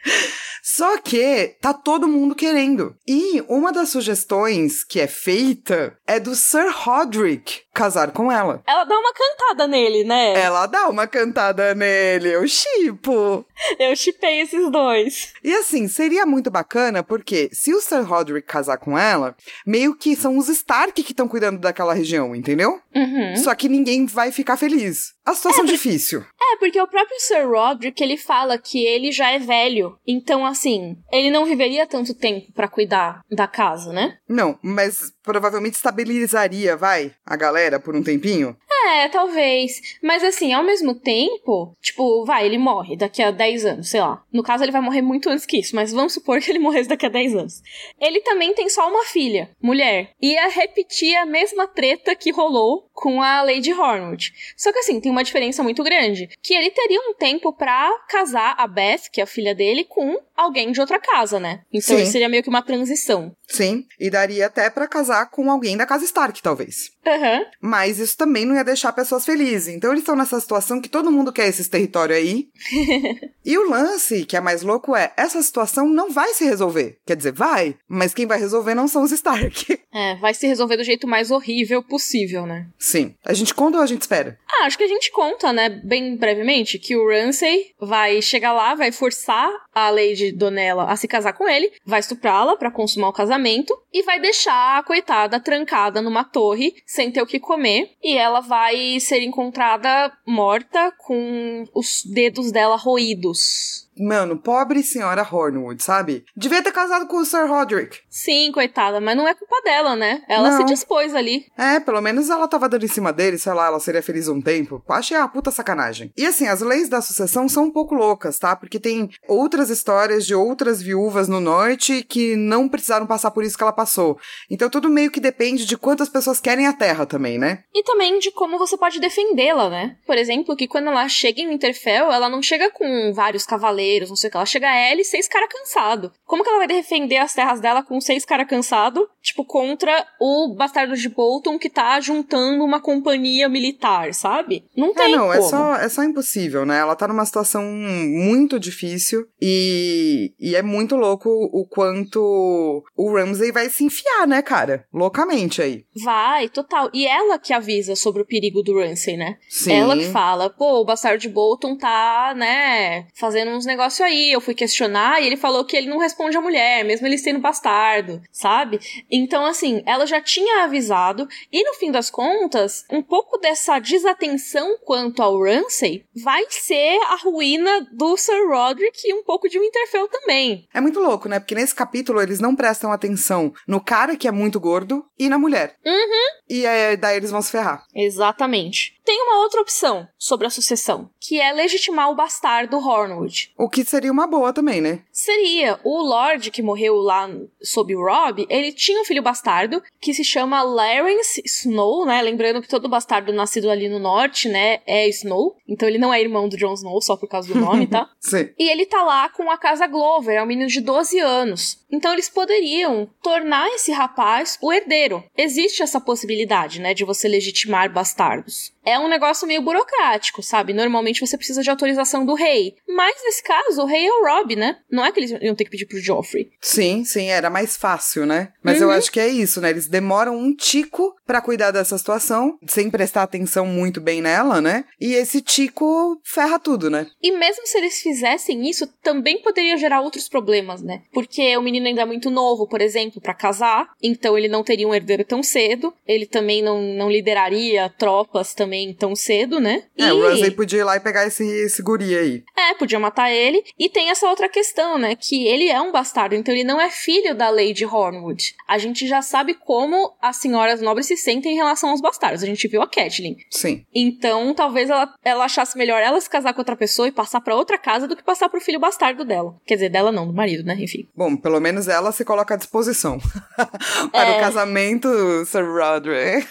Só que tá todo mundo querendo. E uma das sugestões que é feita é do Sir Roderick casar com ela. Ela dá uma cantada nele, né? Ela dá uma cantada nele, eu chipo. Eu chipei esses dois. E assim, seria muito bacana porque se o Sir Roderick casar com ela, meio que são os Stark que estão cuidando daquela região, entendeu? Uhum. Só que ninguém vai ficar feliz. A situação é difícil. É, porque o próprio Sir Roderick, ele fala que ele já é velho. Então, assim, ele não viveria tanto tempo para cuidar da casa, né? Não, mas provavelmente estabilizaria, vai, a galera por um tempinho. É, talvez. Mas assim, ao mesmo tempo, tipo, vai, ele morre daqui a 10 anos, sei lá. No caso, ele vai morrer muito antes que isso, mas vamos supor [laughs] que ele morresse daqui a 10 anos. Ele também tem só uma filha, mulher. Ia repetir a mesma treta que rolou com a Lady Hornwood. Só que assim, tem uma diferença muito grande. Que ele teria um tempo para casar a Beth, que é a filha dele, com alguém de outra casa, né? Então Sim. seria meio que uma transição. Sim, e daria até para casar com alguém da casa Stark, talvez. Aham. Mas isso também não ia deixar pessoas felizes. Então eles estão nessa situação que todo mundo quer esses territórios aí. [laughs] e o lance, que é mais louco, é essa situação não vai se resolver. Quer dizer, vai, mas quem vai resolver não são os Stark. [laughs] É, vai se resolver do jeito mais horrível possível, né? Sim. A gente conta ou a gente espera? Ah, acho que a gente conta, né, bem brevemente, que o Ramsay vai chegar lá, vai forçar a Lady Donella a se casar com ele, vai estuprá-la pra consumar o casamento e vai deixar a coitada trancada numa torre sem ter o que comer e ela vai ser encontrada morta com os dedos dela roídos. Mano, pobre senhora Hornwood, sabe? Devia ter casado com o Sir Roderick. Sim, coitada, mas não é culpa dela, né? Ela Não. se dispôs ali. É, pelo menos ela tava dando em cima dele, sei lá, ela seria feliz um tempo. Achei a puta sacanagem. E assim, as leis da sucessão são um pouco loucas, tá? Porque tem outras histórias de outras viúvas no norte que não precisaram passar por isso que ela passou. Então tudo meio que depende de quantas pessoas querem a terra também, né? E também de como você pode defendê-la, né? Por exemplo, que quando ela chega em Winterfell, ela não chega com vários cavaleiros, não sei o que. Ela chega a ela e seis caras cansados. Como que ela vai defender as terras dela com seis caras cansados, tipo, contra o bastardo de Bolton que tá juntando uma companhia militar, sabe? Não É, tem não, como. é só, é só impossível, né? Ela tá numa situação muito difícil e, e é muito louco o quanto o Ramsay vai se enfiar, né, cara? Loucamente aí. Vai, total. E ela que avisa sobre o perigo do Ramsay, né? Sim. Ela que fala, pô, o bastardo de Bolton tá, né, fazendo uns negócios aí. Eu fui questionar e ele falou que ele não responde a mulher, mesmo ele sendo bastardo, sabe? Então, assim, ela já tinha avisado. E no fim das contas, um pouco dessa desatenção quanto ao Ramsay vai ser a ruína do Sir Roderick e um pouco de Winterfell também. É muito louco, né? Porque nesse capítulo eles não prestam atenção no cara que é muito gordo e na mulher. Uhum. E é, daí eles vão se ferrar. Exatamente. Tem uma outra opção sobre a sucessão, que é legitimar o bastardo Hornwood. O que seria uma boa também, né? Seria o Lorde que morreu lá sob o Rob, ele tinha um filho bastardo que se chama Larence Snow, né? Lembrando que todo bastardo nascido ali no norte, né, é Snow. Então ele não é irmão do Jon Snow só por causa do nome, tá? [laughs] Sim. E ele tá lá com a casa Glover, é um menino de 12 anos. Então eles poderiam tornar esse rapaz o herdeiro. Existe essa possibilidade, né, de você legitimar bastardos. É um negócio meio burocrático, sabe? Normalmente você precisa de autorização do rei. Mas nesse caso, o rei é o Rob, né? Não é que eles iam ter que pedir pro Joffrey. Sim, sim, era mais fácil, né? Mas eu Uhum. acho que é isso, né? Eles demoram um tico pra cuidar dessa situação, sem prestar atenção muito bem nela, né? E esse tico ferra tudo, né? E mesmo se eles fizessem isso, também poderia gerar outros problemas, né? Porque o menino ainda é muito novo, por exemplo, pra casar, então ele não teria um herdeiro tão cedo, ele também não, não lideraria tropas também tão cedo, né? É, E- o Ramsay podia ir lá e pegar esse, esse guri aí. É, podia matar ele. E tem essa outra questão, né? Que ele é um bastardo, então ele não é filho da Lady Hornwood. A gente já sabe como as senhoras nobres se sentem em relação aos bastardos. A gente viu a Catelyn. Sim. Então, talvez ela, ela achasse melhor ela se casar com outra pessoa e passar pra outra casa do que passar pro filho bastardo dela. Quer dizer, dela não, do marido, né? Enfim. Bom, pelo menos ela se coloca à disposição. [laughs] Para É. o casamento, Sir Roderick.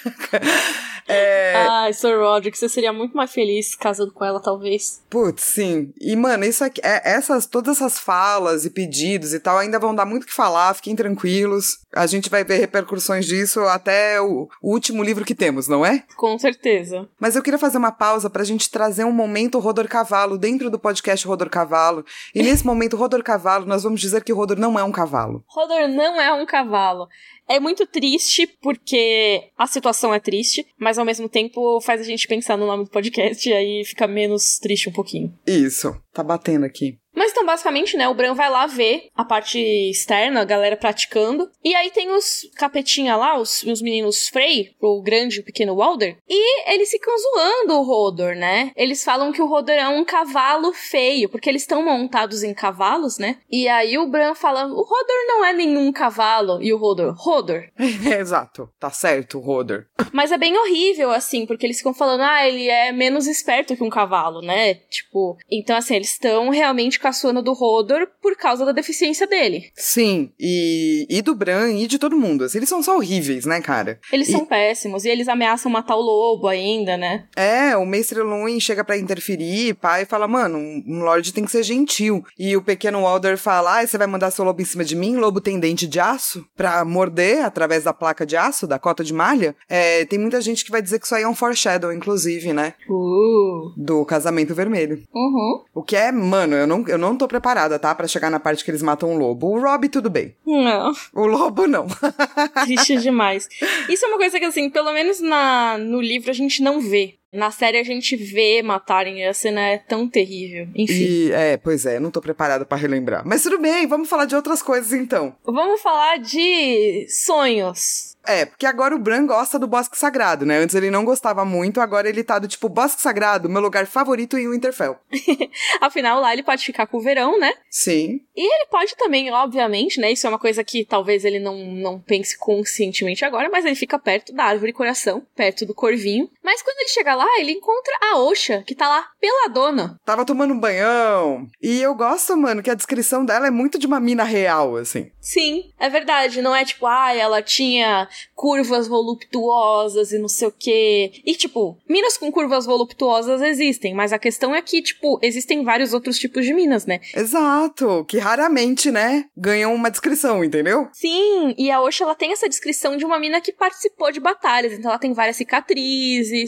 É, Ai, Sir Roderick, você seria muito mais feliz casando com ela, talvez. Putz, sim. E, mano, isso aqui, é, essas, todas essas falas e pedidos e tal ainda vão dar muito o que falar, fiquem tranquilos. A gente vai ver repercussões disso até o, o último livro que temos, não é? Com certeza. Mas eu queria fazer uma pausa pra gente trazer um momento Rodor Cavalo dentro do podcast Rodor Cavalo. E nesse momento Rodor Cavalo, nós vamos dizer que o Rodor não é um cavalo. Rodor não é um cavalo. É muito triste porque a situação é triste, mas ao mesmo tempo faz a gente pensar no nome do podcast e aí fica menos triste um pouquinho. Isso, tá batendo aqui. Mas então, basicamente, né, o Bran vai lá ver a parte externa, a galera praticando. E aí tem os capetinha lá, os, os meninos Frey, o grande e o pequeno Walder. E eles ficam zoando o Rodor, né? Eles falam que o Rodor é um cavalo feio, porque eles estão montados em cavalos, né? E aí o Bran fala, o Rodor não é nenhum cavalo. E o Rodor, Rodor. [laughs] Exato, tá certo, Rodor. Mas é bem horrível, assim, porque eles ficam falando, ah, ele é menos esperto que um cavalo, né? Tipo, então assim, eles estão realmente caçoando do Rodor por causa da deficiência dele. Sim, e, e do Bran e de todo mundo. Assim, eles são só horríveis, né, cara? Eles E- são péssimos, e eles ameaçam matar o lobo ainda, né? É, o Mestre Luin chega pra interferir, pai, e fala, mano, um um Lorde tem que ser gentil. E o pequeno Walder fala, ah, você vai mandar seu lobo em cima de mim? Lobo tem dente de aço? Pra morder através da placa de aço, da cota de malha? É, tem muita gente que vai dizer que isso aí é um foreshadow, inclusive, né? Uh. Do casamento vermelho. Uhum. O que é, mano, eu não, eu não tô preparada, tá? Pra chegar na parte que eles matam o lobo. O Rob, tudo bem. Não, O lobo, não. [laughs] triste demais. Isso é uma coisa que, assim, pelo menos na, no livro a gente não vê. Na série a gente vê matarem a cena é tão terrível. Enfim. E, é, pois é, não tô preparada para relembrar. Mas tudo bem, vamos falar de outras coisas então. Vamos falar de sonhos. É, porque agora o Bran gosta do Bosque Sagrado, né? Antes ele não gostava muito, agora ele tá do tipo, Bosque Sagrado, meu lugar favorito em Winterfell. [laughs] Afinal, lá ele pode ficar com o verão, né? Sim. E ele pode também, obviamente, né? Isso é uma coisa que talvez ele não, não pense conscientemente agora, mas ele fica perto da árvore coração, perto do corvinho. Mas quando ele chega lá, ele encontra a Osha, que tá lá peladona. Tava tomando um banhão. E eu gosto, mano, que a descrição dela é muito de uma mina real, assim. Sim, é verdade. Não é tipo, ah, ela tinha curvas voluptuosas e não sei o quê. E, tipo, minas com curvas voluptuosas existem, mas a questão é que, tipo, existem vários outros tipos de minas, né? Exato, que raramente, né, ganham uma descrição, entendeu? Sim, e a Osha, ela tem essa descrição de uma mina que participou de batalhas, então ela tem várias cicatrizes,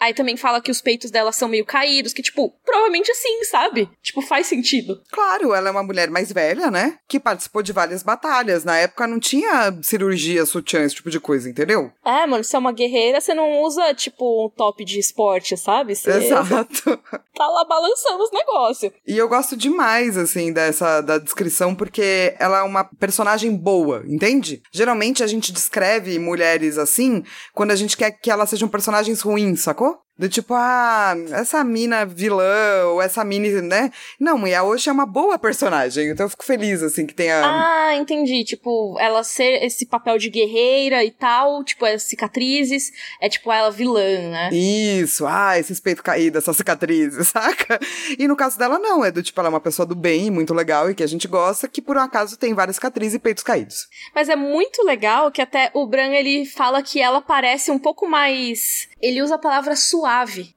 aí também fala que os peitos dela são meio caídos, que, tipo, provavelmente sim, sabe? Tipo, faz sentido. Claro, ela é uma mulher mais velha, né, que participou de várias batalhas. Na época não tinha cirurgia, sutiã, esse tipo de coisa, entendeu? É, mano, se é uma guerreira, você não usa, tipo, um top de esporte, sabe? Você Exato. [laughs] tá lá balançando os negócios. E eu gosto demais, assim, dessa da descrição, porque ela é uma personagem boa, entende? Geralmente a gente descreve mulheres assim quando a gente quer que elas sejam personagens ruins, sacou? Do tipo, ah, essa mina vilã, ou essa mina, né? Não, e a Osha é uma boa personagem, então eu fico feliz, assim, que tenha. Ah, entendi. Tipo, ela ser esse papel de guerreira e tal, tipo, as cicatrizes, é tipo ela vilã, né? Isso, ah, esses peitos caídos, essas cicatrizes, [laughs] saca? E no caso dela, não, é do tipo, ela é uma pessoa do bem, muito legal e que a gente gosta, que por um acaso tem várias cicatrizes e peitos caídos. Mas é muito legal que até o Bran, ele fala que ela parece um pouco mais. Ele usa a palavra suave,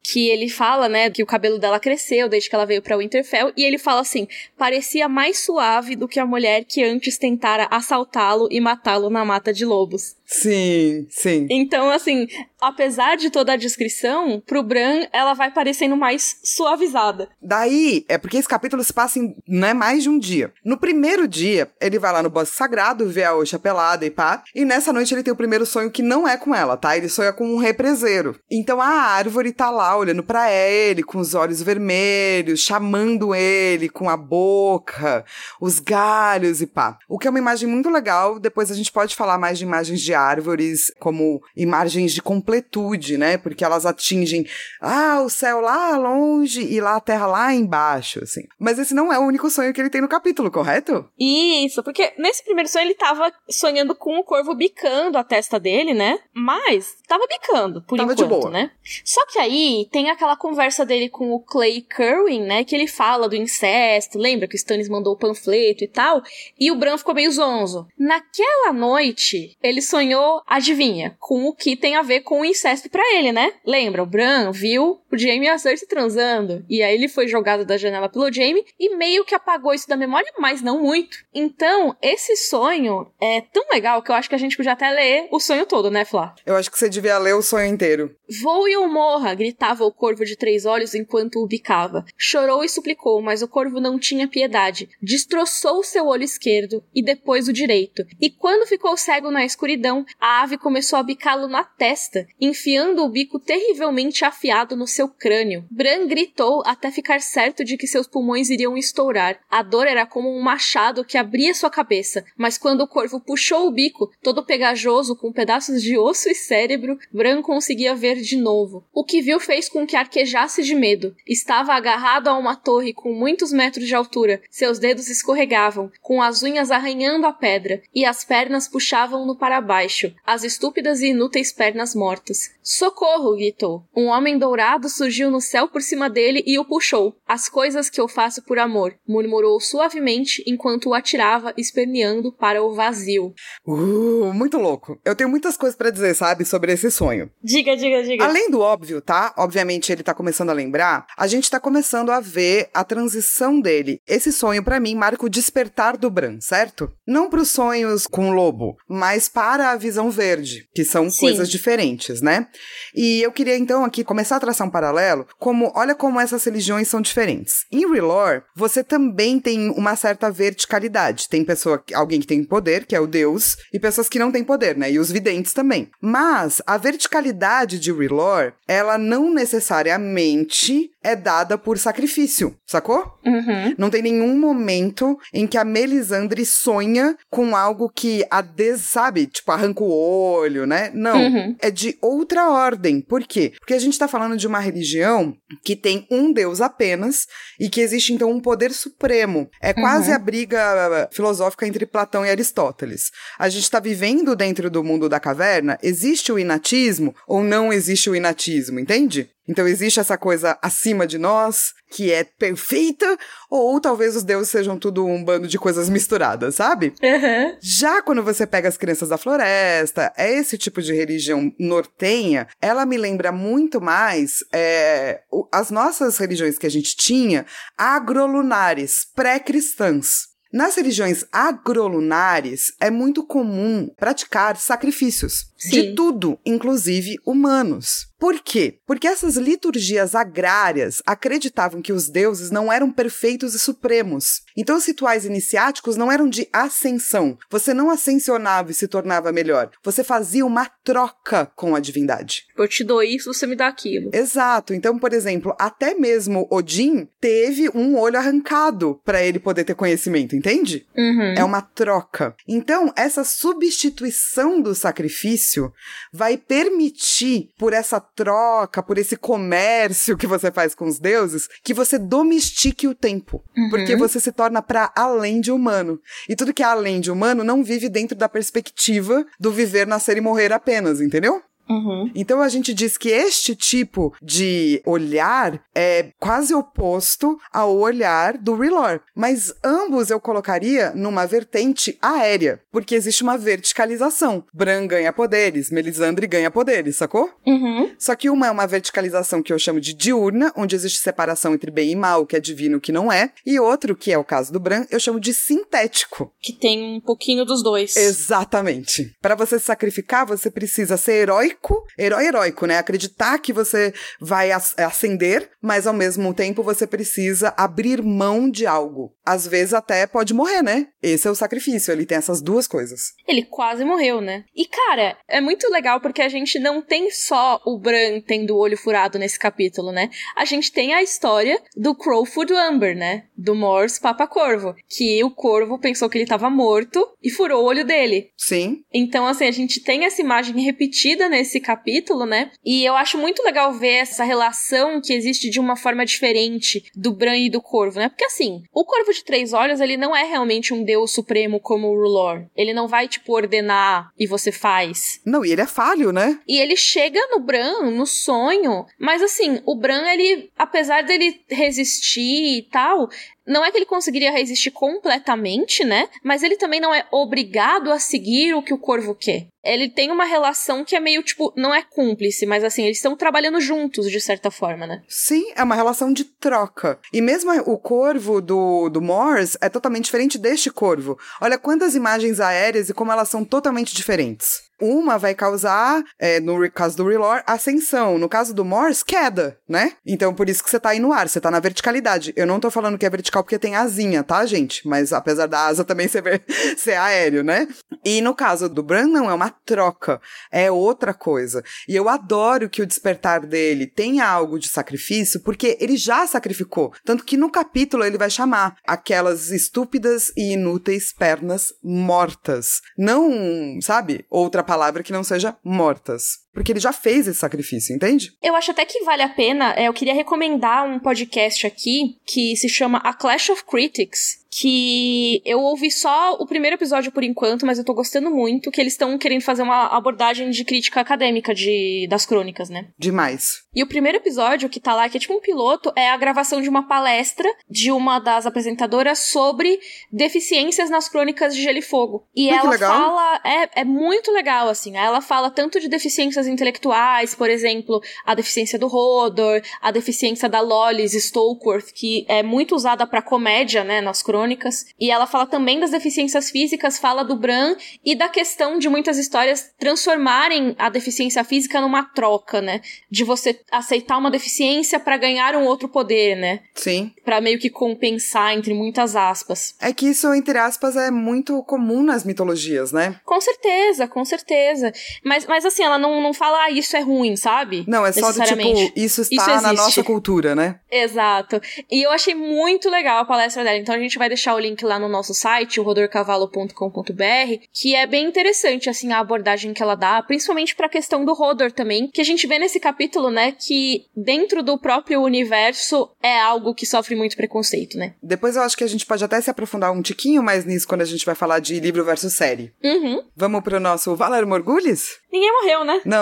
que ele fala, né, que o cabelo dela cresceu desde que ela veio pra Winterfell, e ele fala assim: parecia mais suave do que a mulher que antes tentara assaltá-lo e matá-lo na mata de lobos. Sim, sim. Então, assim, apesar de toda a descrição, pro Bran ela vai parecendo mais suavizada. Daí, é porque esse capítulo se passa em né, mais de um dia. No primeiro dia, ele vai lá no bosque sagrado, vê a Osha pelada e pá, e nessa noite ele tem o primeiro sonho que não é com ela, tá? Ele sonha com um represeiro. Então a árvore tá lá olhando para ele, com os olhos vermelhos, chamando ele com a boca, os galhos e pá. O que é uma imagem muito legal, depois a gente pode falar mais de imagens de árvores como imagens de completude, né? Porque elas atingem, ah, o céu lá longe e lá a terra lá embaixo, assim. Mas esse não é o único sonho que ele tem no capítulo, correto? Isso, porque nesse primeiro sonho ele tava sonhando com o corvo bicando a testa dele, né? Mas tava bicando, por Tava de enquanto, boa. né? Só que aí tem aquela conversa dele com o Clay Kerwin, né? Que ele fala do incesto, lembra que o Stannis mandou o panfleto e tal? E o Bran ficou meio zonzo. Naquela noite, ele sonhou, adivinha, com o que tem a ver com o incesto pra ele, né? Lembra, o Bran viu o Jaime e a Cersei transando. E aí ele foi jogado da janela pelo Jaime e meio que apagou isso da memória, mas não muito. Então, esse sonho é tão legal que eu acho que a gente podia até ler o sonho todo, né, Flá? Eu acho que você devia ler o sonho inteiro. Voe ou morra, gritava o corvo de três olhos enquanto o bicava. Chorou e suplicou, mas o corvo não tinha piedade. Destroçou seu olho esquerdo e depois o direito. E quando ficou cego na escuridão, a ave começou a bicá-lo na testa, enfiando o bico terrivelmente afiado no seu crânio. Bran gritou até ficar certo de que seus pulmões iriam estourar. A dor era como um machado que abria sua cabeça, mas quando o corvo puxou o bico, todo pegajoso com pedaços de osso e cérebro, Bran conseguia ver de novo. O que viu fez com que arquejasse de medo. Estava agarrado a uma torre com muitos metros de altura. Seus dedos escorregavam, com as unhas arranhando a pedra, e as pernas puxavam-no para baixo, as estúpidas e inúteis pernas mortas. Socorro! gritou. Um homem dourado surgiu no céu por cima dele e o puxou. As coisas que eu faço por amor, murmurou suavemente enquanto o atirava, esperneando para o vazio. Uh, muito louco. Eu tenho muitas coisas pra dizer, sabe, sobre esse sonho. Diga, diga, diga. Além do óbvio, tá? Obviamente ele tá começando a lembrar. A gente tá começando a ver a transição dele. Esse sonho, pra mim, marca o despertar do Bran, certo? Não pros sonhos com o lobo, mas para a visão verde, que são Sim. coisas diferentes. Diferentes, né? E eu queria então aqui começar a traçar um paralelo, como olha como essas religiões são diferentes. Em Relore, você também tem uma certa verticalidade. Tem pessoa, alguém que tem poder, que é o deus, e pessoas que não têm poder, né? E os videntes também. Mas a verticalidade de Relore, ela não necessariamente é dada por sacrifício, sacou? Uhum. Não tem nenhum momento em que a Melisandre sonha com algo que a des, sabe? Tipo, arranca o olho, né? Não. Uhum. É de outra ordem. Por quê? Porque a gente tá falando de uma religião que tem um deus apenas e que existe, então, um poder supremo. É quase Uhum. a briga filosófica entre Platão e Aristóteles. A gente tá vivendo dentro do mundo da caverna, existe o inatismo ou não existe o inatismo, entende? Então existe essa coisa acima de nós, que é perfeita, ou talvez os deuses sejam tudo um bando de coisas misturadas, sabe? Uhum. Já quando você pega as crianças da floresta, é esse tipo de religião nortenha, ela me lembra muito mais é, as nossas religiões que a gente tinha, agrolunares, pré-cristãs. Nas religiões agrolunares, é muito comum praticar sacrifícios. Sim. De tudo, inclusive humanos. Por quê? Porque essas liturgias agrárias acreditavam que os deuses não eram perfeitos e supremos. Então, os rituais iniciáticos não eram de ascensão. Você não ascensionava e se tornava melhor. Você fazia uma troca com a divindade. Eu te dou isso, você me dá aquilo. Exato. Então, por exemplo, até mesmo Odin teve um olho arrancado para ele poder ter conhecimento, entende? Uhum. É uma troca. Então, essa substituição do sacrifício vai permitir, por essa troca, por esse comércio que você faz com os deuses, que você domestique o tempo. Uhum. Porque você se torna para além de humano. E tudo que é além de humano não vive dentro da perspectiva do viver, nascer e morrer apenas, entendeu? Uhum. Então a gente diz que este tipo de olhar é quase oposto ao olhar do Relore. Mas ambos eu colocaria numa vertente aérea, porque existe uma verticalização. Bran ganha poderes, Melisandre ganha poderes, sacou? Uhum. Só que uma é uma verticalização que eu chamo de diurna, onde existe separação entre bem e mal, que é divino e que não é. E outro, que é o caso do Bran, eu chamo de sintético. Que tem um pouquinho dos dois. Exatamente. Para você se sacrificar, você precisa ser heróico, herói heróico, né? Acreditar que você vai as- ascender, mas ao mesmo tempo você precisa abrir mão de algo. Às vezes até pode morrer, né? Esse é o sacrifício, ele tem essas duas coisas. Ele quase morreu, né? E, cara, é muito legal porque a gente não tem só o Bran tendo o olho furado nesse capítulo, né? A gente tem a história do Crowfoot Amber, né? Do Morse Papa Corvo. Que o corvo pensou que ele tava morto e furou o olho dele. Sim, Então, assim, a gente tem essa imagem repetida nesse capítulo, né? E eu acho muito legal ver essa relação que existe de uma forma diferente do Bran e do Corvo, né? Porque, assim, o Corvo de Três Olhos, ele não é realmente um deus supremo como o Rulor. Ele não vai, tipo, ordenar e você faz. Não, e ele é falho, né? E ele chega no Bran, no sonho, mas assim, o Bran, ele, apesar dele resistir e tal, não é que ele conseguiria resistir completamente, né? Mas ele também não é obrigado a seguir o que o corvo quer. Ele tem uma relação que é meio tipo, não é cúmplice, mas assim, eles estão trabalhando juntos de certa forma, né? Sim, é uma relação de troca. E mesmo o corvo do, do Morse é totalmente diferente deste corvo. Olha quantas imagens aéreas e como elas são totalmente diferentes. Uma vai causar, é, no caso do Relore, ascensão. No caso do Morse, queda, né? Então, por isso que você tá aí no ar, você tá na verticalidade. Eu não tô falando que é vertical porque tem asinha, tá, gente? Mas apesar da asa também ser, ver- [laughs] ser aéreo, né? E no caso do Bran, não, é uma troca. É outra coisa. E eu adoro que o despertar dele tenha algo de sacrifício, porque ele já sacrificou. Tanto que no capítulo ele vai chamar aquelas estúpidas e inúteis pernas mortas. Não, sabe, outra palavra que não seja mortas. Porque ele já fez esse sacrifício, entende? Eu acho até que vale a pena. é, eu queria recomendar um podcast aqui que se chama A Clash of Critics. Que eu ouvi só o primeiro episódio por enquanto, mas eu tô gostando muito. Que eles estão querendo fazer uma abordagem de crítica acadêmica de, das crônicas, né? Demais. E o primeiro episódio que tá lá, que é tipo um piloto, é a gravação de uma palestra de uma das apresentadoras sobre deficiências nas crônicas de Gelo e Fogo. E Ah, que ela legal. fala. É, é muito legal, assim. Ela fala tanto de deficiências deficiências intelectuais, por exemplo, a deficiência do Hodor, a deficiência da Lolis Stokeworth, que é muito usada para comédia, né, nas crônicas. E ela fala também das deficiências físicas, fala do Bran e da questão de muitas histórias transformarem a deficiência física numa troca, né? De você aceitar uma deficiência para ganhar um outro poder, né? Sim. Para meio que compensar entre muitas aspas. É que isso, entre aspas, é muito comum nas mitologias, né? Com certeza, com certeza. Mas, mas assim, ela não, não fala, ah, isso é ruim, sabe? Não, é só do tipo, isso está isso na nossa cultura, né? Exato. E eu achei muito legal a palestra dela. Então a gente vai deixar o link lá no nosso site, o rodorcavalo.com.br, que é bem interessante, assim, a abordagem que ela dá, principalmente pra questão do Rodor também, que a gente vê nesse capítulo, né, que dentro do próprio universo é algo que sofre muito preconceito, né? Depois eu acho que a gente pode até se aprofundar um tiquinho mais nisso quando a gente vai falar de livro versus série. Uhum. Vamos pro nosso Valer Morgulhos? Ninguém morreu, né? Não,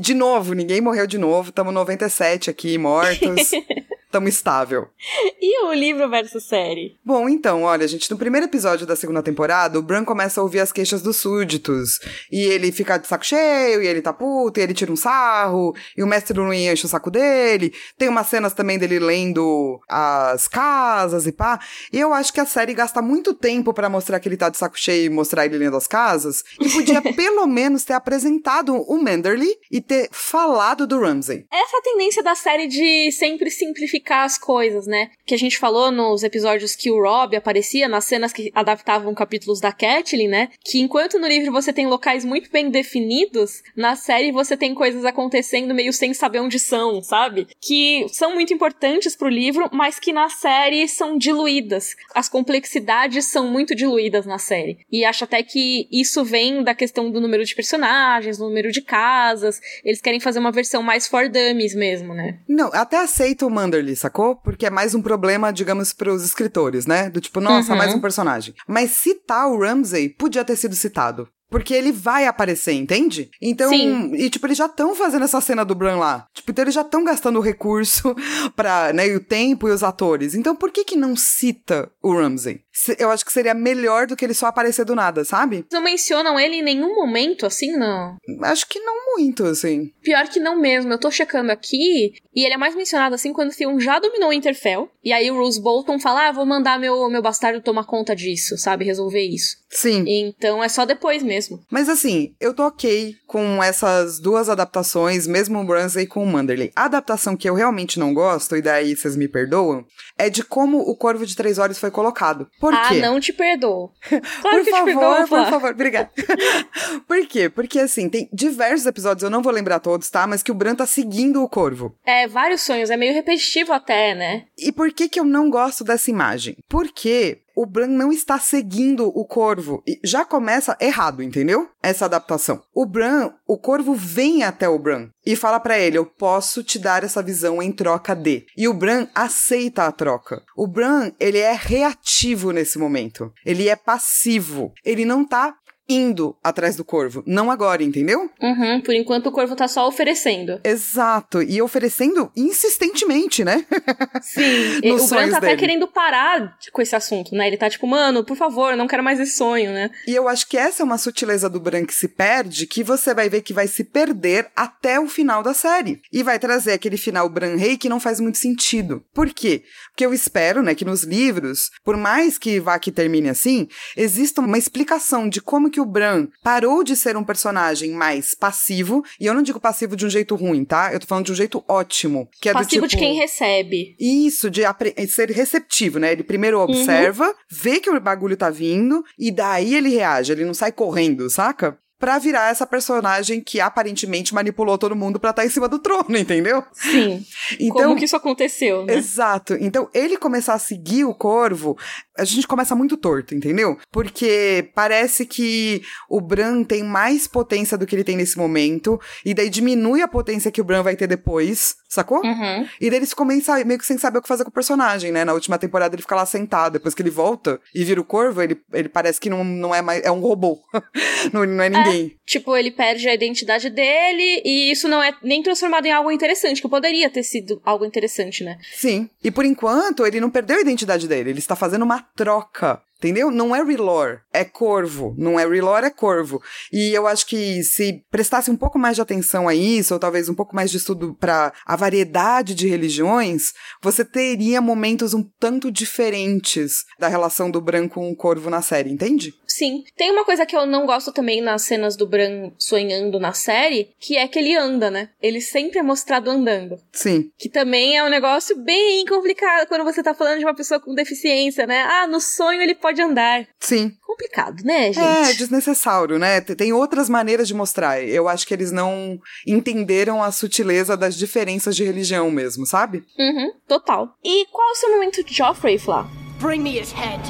de novo, ninguém morreu de novo. Tamo 97 aqui, mortos. [laughs] tamo estável. [laughs] E o livro versus série? Bom, então, olha, gente, no primeiro episódio da segunda temporada, o Bran começa a ouvir as queixas dos súditos. E ele fica de saco cheio, e ele tá puto, e ele tira um sarro, e o mestre Luin enche o saco dele. Tem umas cenas também dele lendo as casas e pá. E eu acho que a série gasta muito tempo para mostrar que ele tá de saco cheio e mostrar ele lendo as casas. E podia [laughs] pelo menos ter apresentado o Manderly e ter falado do Ramsay. Essa é tendência da série de sempre simplificar simplificar as coisas, né? Que a gente falou nos episódios que o Rob aparecia, nas cenas que adaptavam capítulos da Catelyn, né? Que enquanto no livro você tem locais muito bem definidos, na série você tem coisas acontecendo meio sem saber onde são, sabe? Que são muito importantes pro livro, mas que na série são diluídas. As complexidades são muito diluídas na série. E acho até que isso vem da questão do número de personagens, do número de casas. Eles querem fazer uma versão mais for dummies mesmo, né? Não, até aceito o Manderly, sacou? Porque é mais um problema, digamos, pros escritores, né? Do tipo, nossa, uhum. mais um personagem. Mas citar o Ramsay podia ter sido citado. Porque ele vai aparecer, entende? Então, Sim. e tipo, eles já estão fazendo essa cena do Bran lá. Tipo, então eles já estão gastando o recurso [laughs] pra, né, o tempo e os atores. Então, por que que não cita o Ramsay? Eu acho que seria melhor do que ele só aparecer do nada, sabe? Não mencionam ele em nenhum momento, assim, não? Acho que não muito, assim. Pior que não mesmo. Eu tô checando aqui e ele é mais mencionado, assim, quando o Theon já dominou o Interfell. E aí o Rose Bolton fala, ah, vou mandar meu, meu bastardo tomar conta disso, sabe? Resolver isso. Sim. Então é só depois mesmo. Mas assim, eu tô ok com essas duas adaptações, mesmo o Ramsay com o Manderley. A adaptação que eu realmente não gosto, e daí vocês me perdoam, é de como o Corvo de Três Olhos foi colocado. Por ah, quê? não te perdoo. [laughs] Claro por que favor, te perdoo, por favor, obrigada. [laughs] por quê? Porque assim, tem diversos episódios, eu não vou lembrar todos, tá? Mas que o Bran tá seguindo o Corvo. É, vários sonhos, é meio repetitivo até, né? E por que que eu não gosto dessa imagem? Porque o Bran não está seguindo o corvo. E já começa errado, entendeu? Essa adaptação. O Bran, o corvo vem até o Bran e fala para ele: Eu posso te dar essa visão em troca de. E o Bran aceita a troca. O Bran, ele é reativo nesse momento. Ele é passivo. Ele não tá indo atrás do corvo. Não agora, entendeu? Uhum, por enquanto o corvo tá só oferecendo. Exato. E oferecendo insistentemente, né? [laughs] Sim. o Bran tá até querendo parar com esse assunto, né? Ele tá tipo, mano, por favor, não quero mais esse sonho, né? E eu acho que essa é uma sutileza do Bran que se perde, que você vai ver que vai se perder até o final da série. E vai trazer aquele final Bran Rei que não faz muito sentido. Por quê? Porque eu espero, né, que nos livros, por mais que vá que termine assim, exista uma explicação de como que que o Bran parou de ser um personagem mais passivo, e eu não digo passivo de um jeito ruim, tá? Eu tô falando de um jeito ótimo. Que é passivo do tipo, de quem recebe. Isso, de ser receptivo, né? Ele primeiro uhum. observa, uhum. vê que o bagulho tá vindo, e daí ele reage, ele não sai correndo, saca? pra virar essa personagem que aparentemente manipulou todo mundo pra estar tá em cima do trono, [laughs] entendeu? Sim. Então, Como que isso aconteceu, né? Exato. Então, ele começar a seguir o corvo, a gente começa muito torto, entendeu? Porque parece que o Bran tem mais potência do que ele tem nesse momento, e daí diminui a potência que o Bran vai ter depois, sacou? Uhum. E daí eles começam meio que sem saber o que fazer com o personagem, né? Na última temporada ele fica lá sentado, depois que ele volta e vira o corvo, ele, ele parece que não, não é mais. É um robô. [laughs] não, não é ninguém. É ninguém. Tipo, ele perde a identidade dele e isso não é nem transformado em algo interessante, que poderia ter sido algo interessante, né? Sim. E por enquanto, ele não perdeu a identidade dele. Ele está fazendo uma troca entendeu? Não é Relore, é corvo. Não é Relore, é corvo. E eu acho que se prestasse um pouco mais de atenção a isso, ou talvez um pouco mais de estudo para a variedade de religiões, você teria momentos um tanto diferentes da relação do Bran com o corvo na série, entende? Sim. Tem uma coisa que eu não gosto também nas cenas do Bran sonhando na série, que é que ele anda, né? Ele sempre é mostrado andando. Sim. Que também é um negócio bem complicado quando você tá falando de uma pessoa com deficiência, né? Ah, no sonho ele pode andar. Sim. Complicado, né, gente? É, desnecessário, né? Tem outras maneiras de mostrar. Eu acho que eles não entenderam a sutileza das diferenças de religião mesmo, sabe? Uhum, total. E qual é o seu momento de Joffrey, Flá? Bring me his head.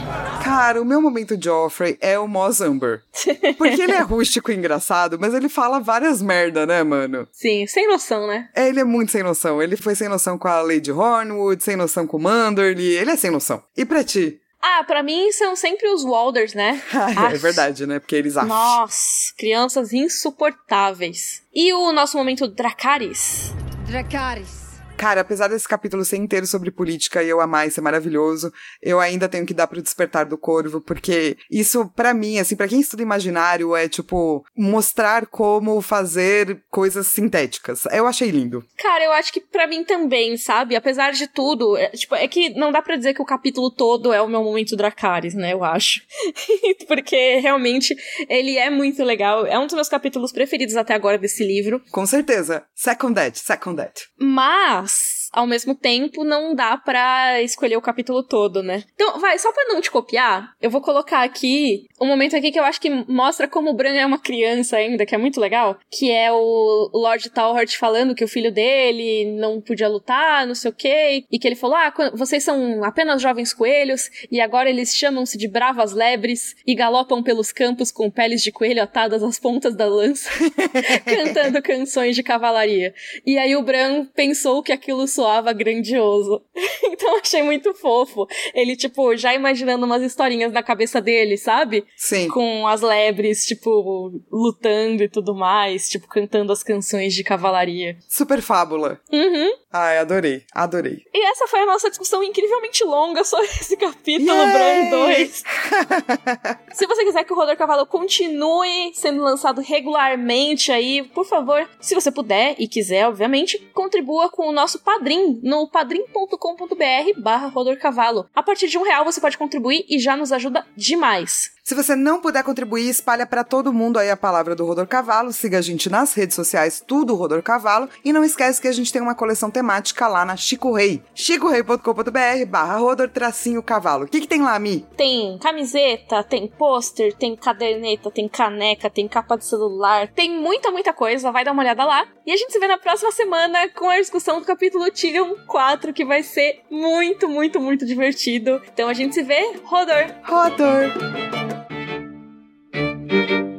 Cara, o meu momento Joffrey é o Moz Amber. Porque ele é [laughs] rústico e engraçado, mas ele fala várias merda, né, mano? Sim, sem noção, né? É, ele é muito sem noção. Ele foi sem noção com a Lady Hornwood, sem noção com o Manderly. Ele é sem noção. E pra ti? Ah, pra mim são sempre os Walders, né? [laughs] Ah, é verdade, né? Porque eles acham. Nossa, crianças insuportáveis. E o nosso momento Dracarys? Dracarys. Cara, apesar desse capítulo ser inteiro sobre política e eu amar isso é maravilhoso, eu ainda tenho que dar pro Despertar do Corvo, porque isso, para mim, assim, para quem estuda imaginário, é tipo mostrar como fazer coisas sintéticas. Eu achei lindo. Cara, eu acho que para mim também, sabe? Apesar de tudo, é, tipo, é que não dá para dizer que o capítulo todo é o meu momento Dracarys, né? Eu acho. [laughs] porque realmente ele é muito legal. É um dos meus capítulos preferidos até agora desse livro. Com certeza. Second that, second that. Mas ao mesmo tempo não dá pra escolher o capítulo todo, né? Então, vai, só pra não te copiar, eu vou colocar aqui um momento aqui que eu acho que mostra como o Bran é uma criança ainda, que é muito legal, que é o Lord Talhart falando que o filho dele não podia lutar, não sei o quê, e que ele falou: "Ah, vocês são apenas jovens coelhos e agora eles chamam-se de bravas lebres e galopam pelos campos com peles de coelho atadas às pontas da lança, [laughs] cantando canções de cavalaria". E aí o Bran pensou que aquilo soava grandioso. [laughs] então achei muito fofo. Ele, tipo, já imaginando umas historinhas na cabeça dele, sabe? Sim. Com as lebres, tipo, lutando e tudo mais, tipo, cantando as canções de cavalaria. Super fábula. Uhum. Ai, adorei, adorei. E essa foi a nossa discussão incrivelmente longa sobre [laughs] esse capítulo, Bran 2. [laughs] Se você quiser que o Rodor Cavalo continue sendo lançado regularmente aí, por favor, se você puder e quiser, obviamente, contribua com o nosso padrinho no padrim.com.br barra rodorcavalo. A partir de um real você pode contribuir e já nos ajuda demais. Se você não puder contribuir, espalha para todo mundo aí a palavra do Rodor Cavalo. Siga a gente nas redes sociais, tudo Rodor Cavalo. E não esquece que a gente tem uma coleção temática lá na Chico Rei. chicorei.com.br barra Rodor tracinho cavalo. O que, que tem lá, Mi? Tem camiseta, tem pôster, tem caderneta, tem caneca, tem capa de celular. Tem muita, muita coisa. Vai dar uma olhada lá. E a gente se vê na próxima semana com a discussão do capítulo Tyrion 4, que vai ser muito, muito, muito divertido. Então a gente se vê. Rodor! Rodor! Thank you.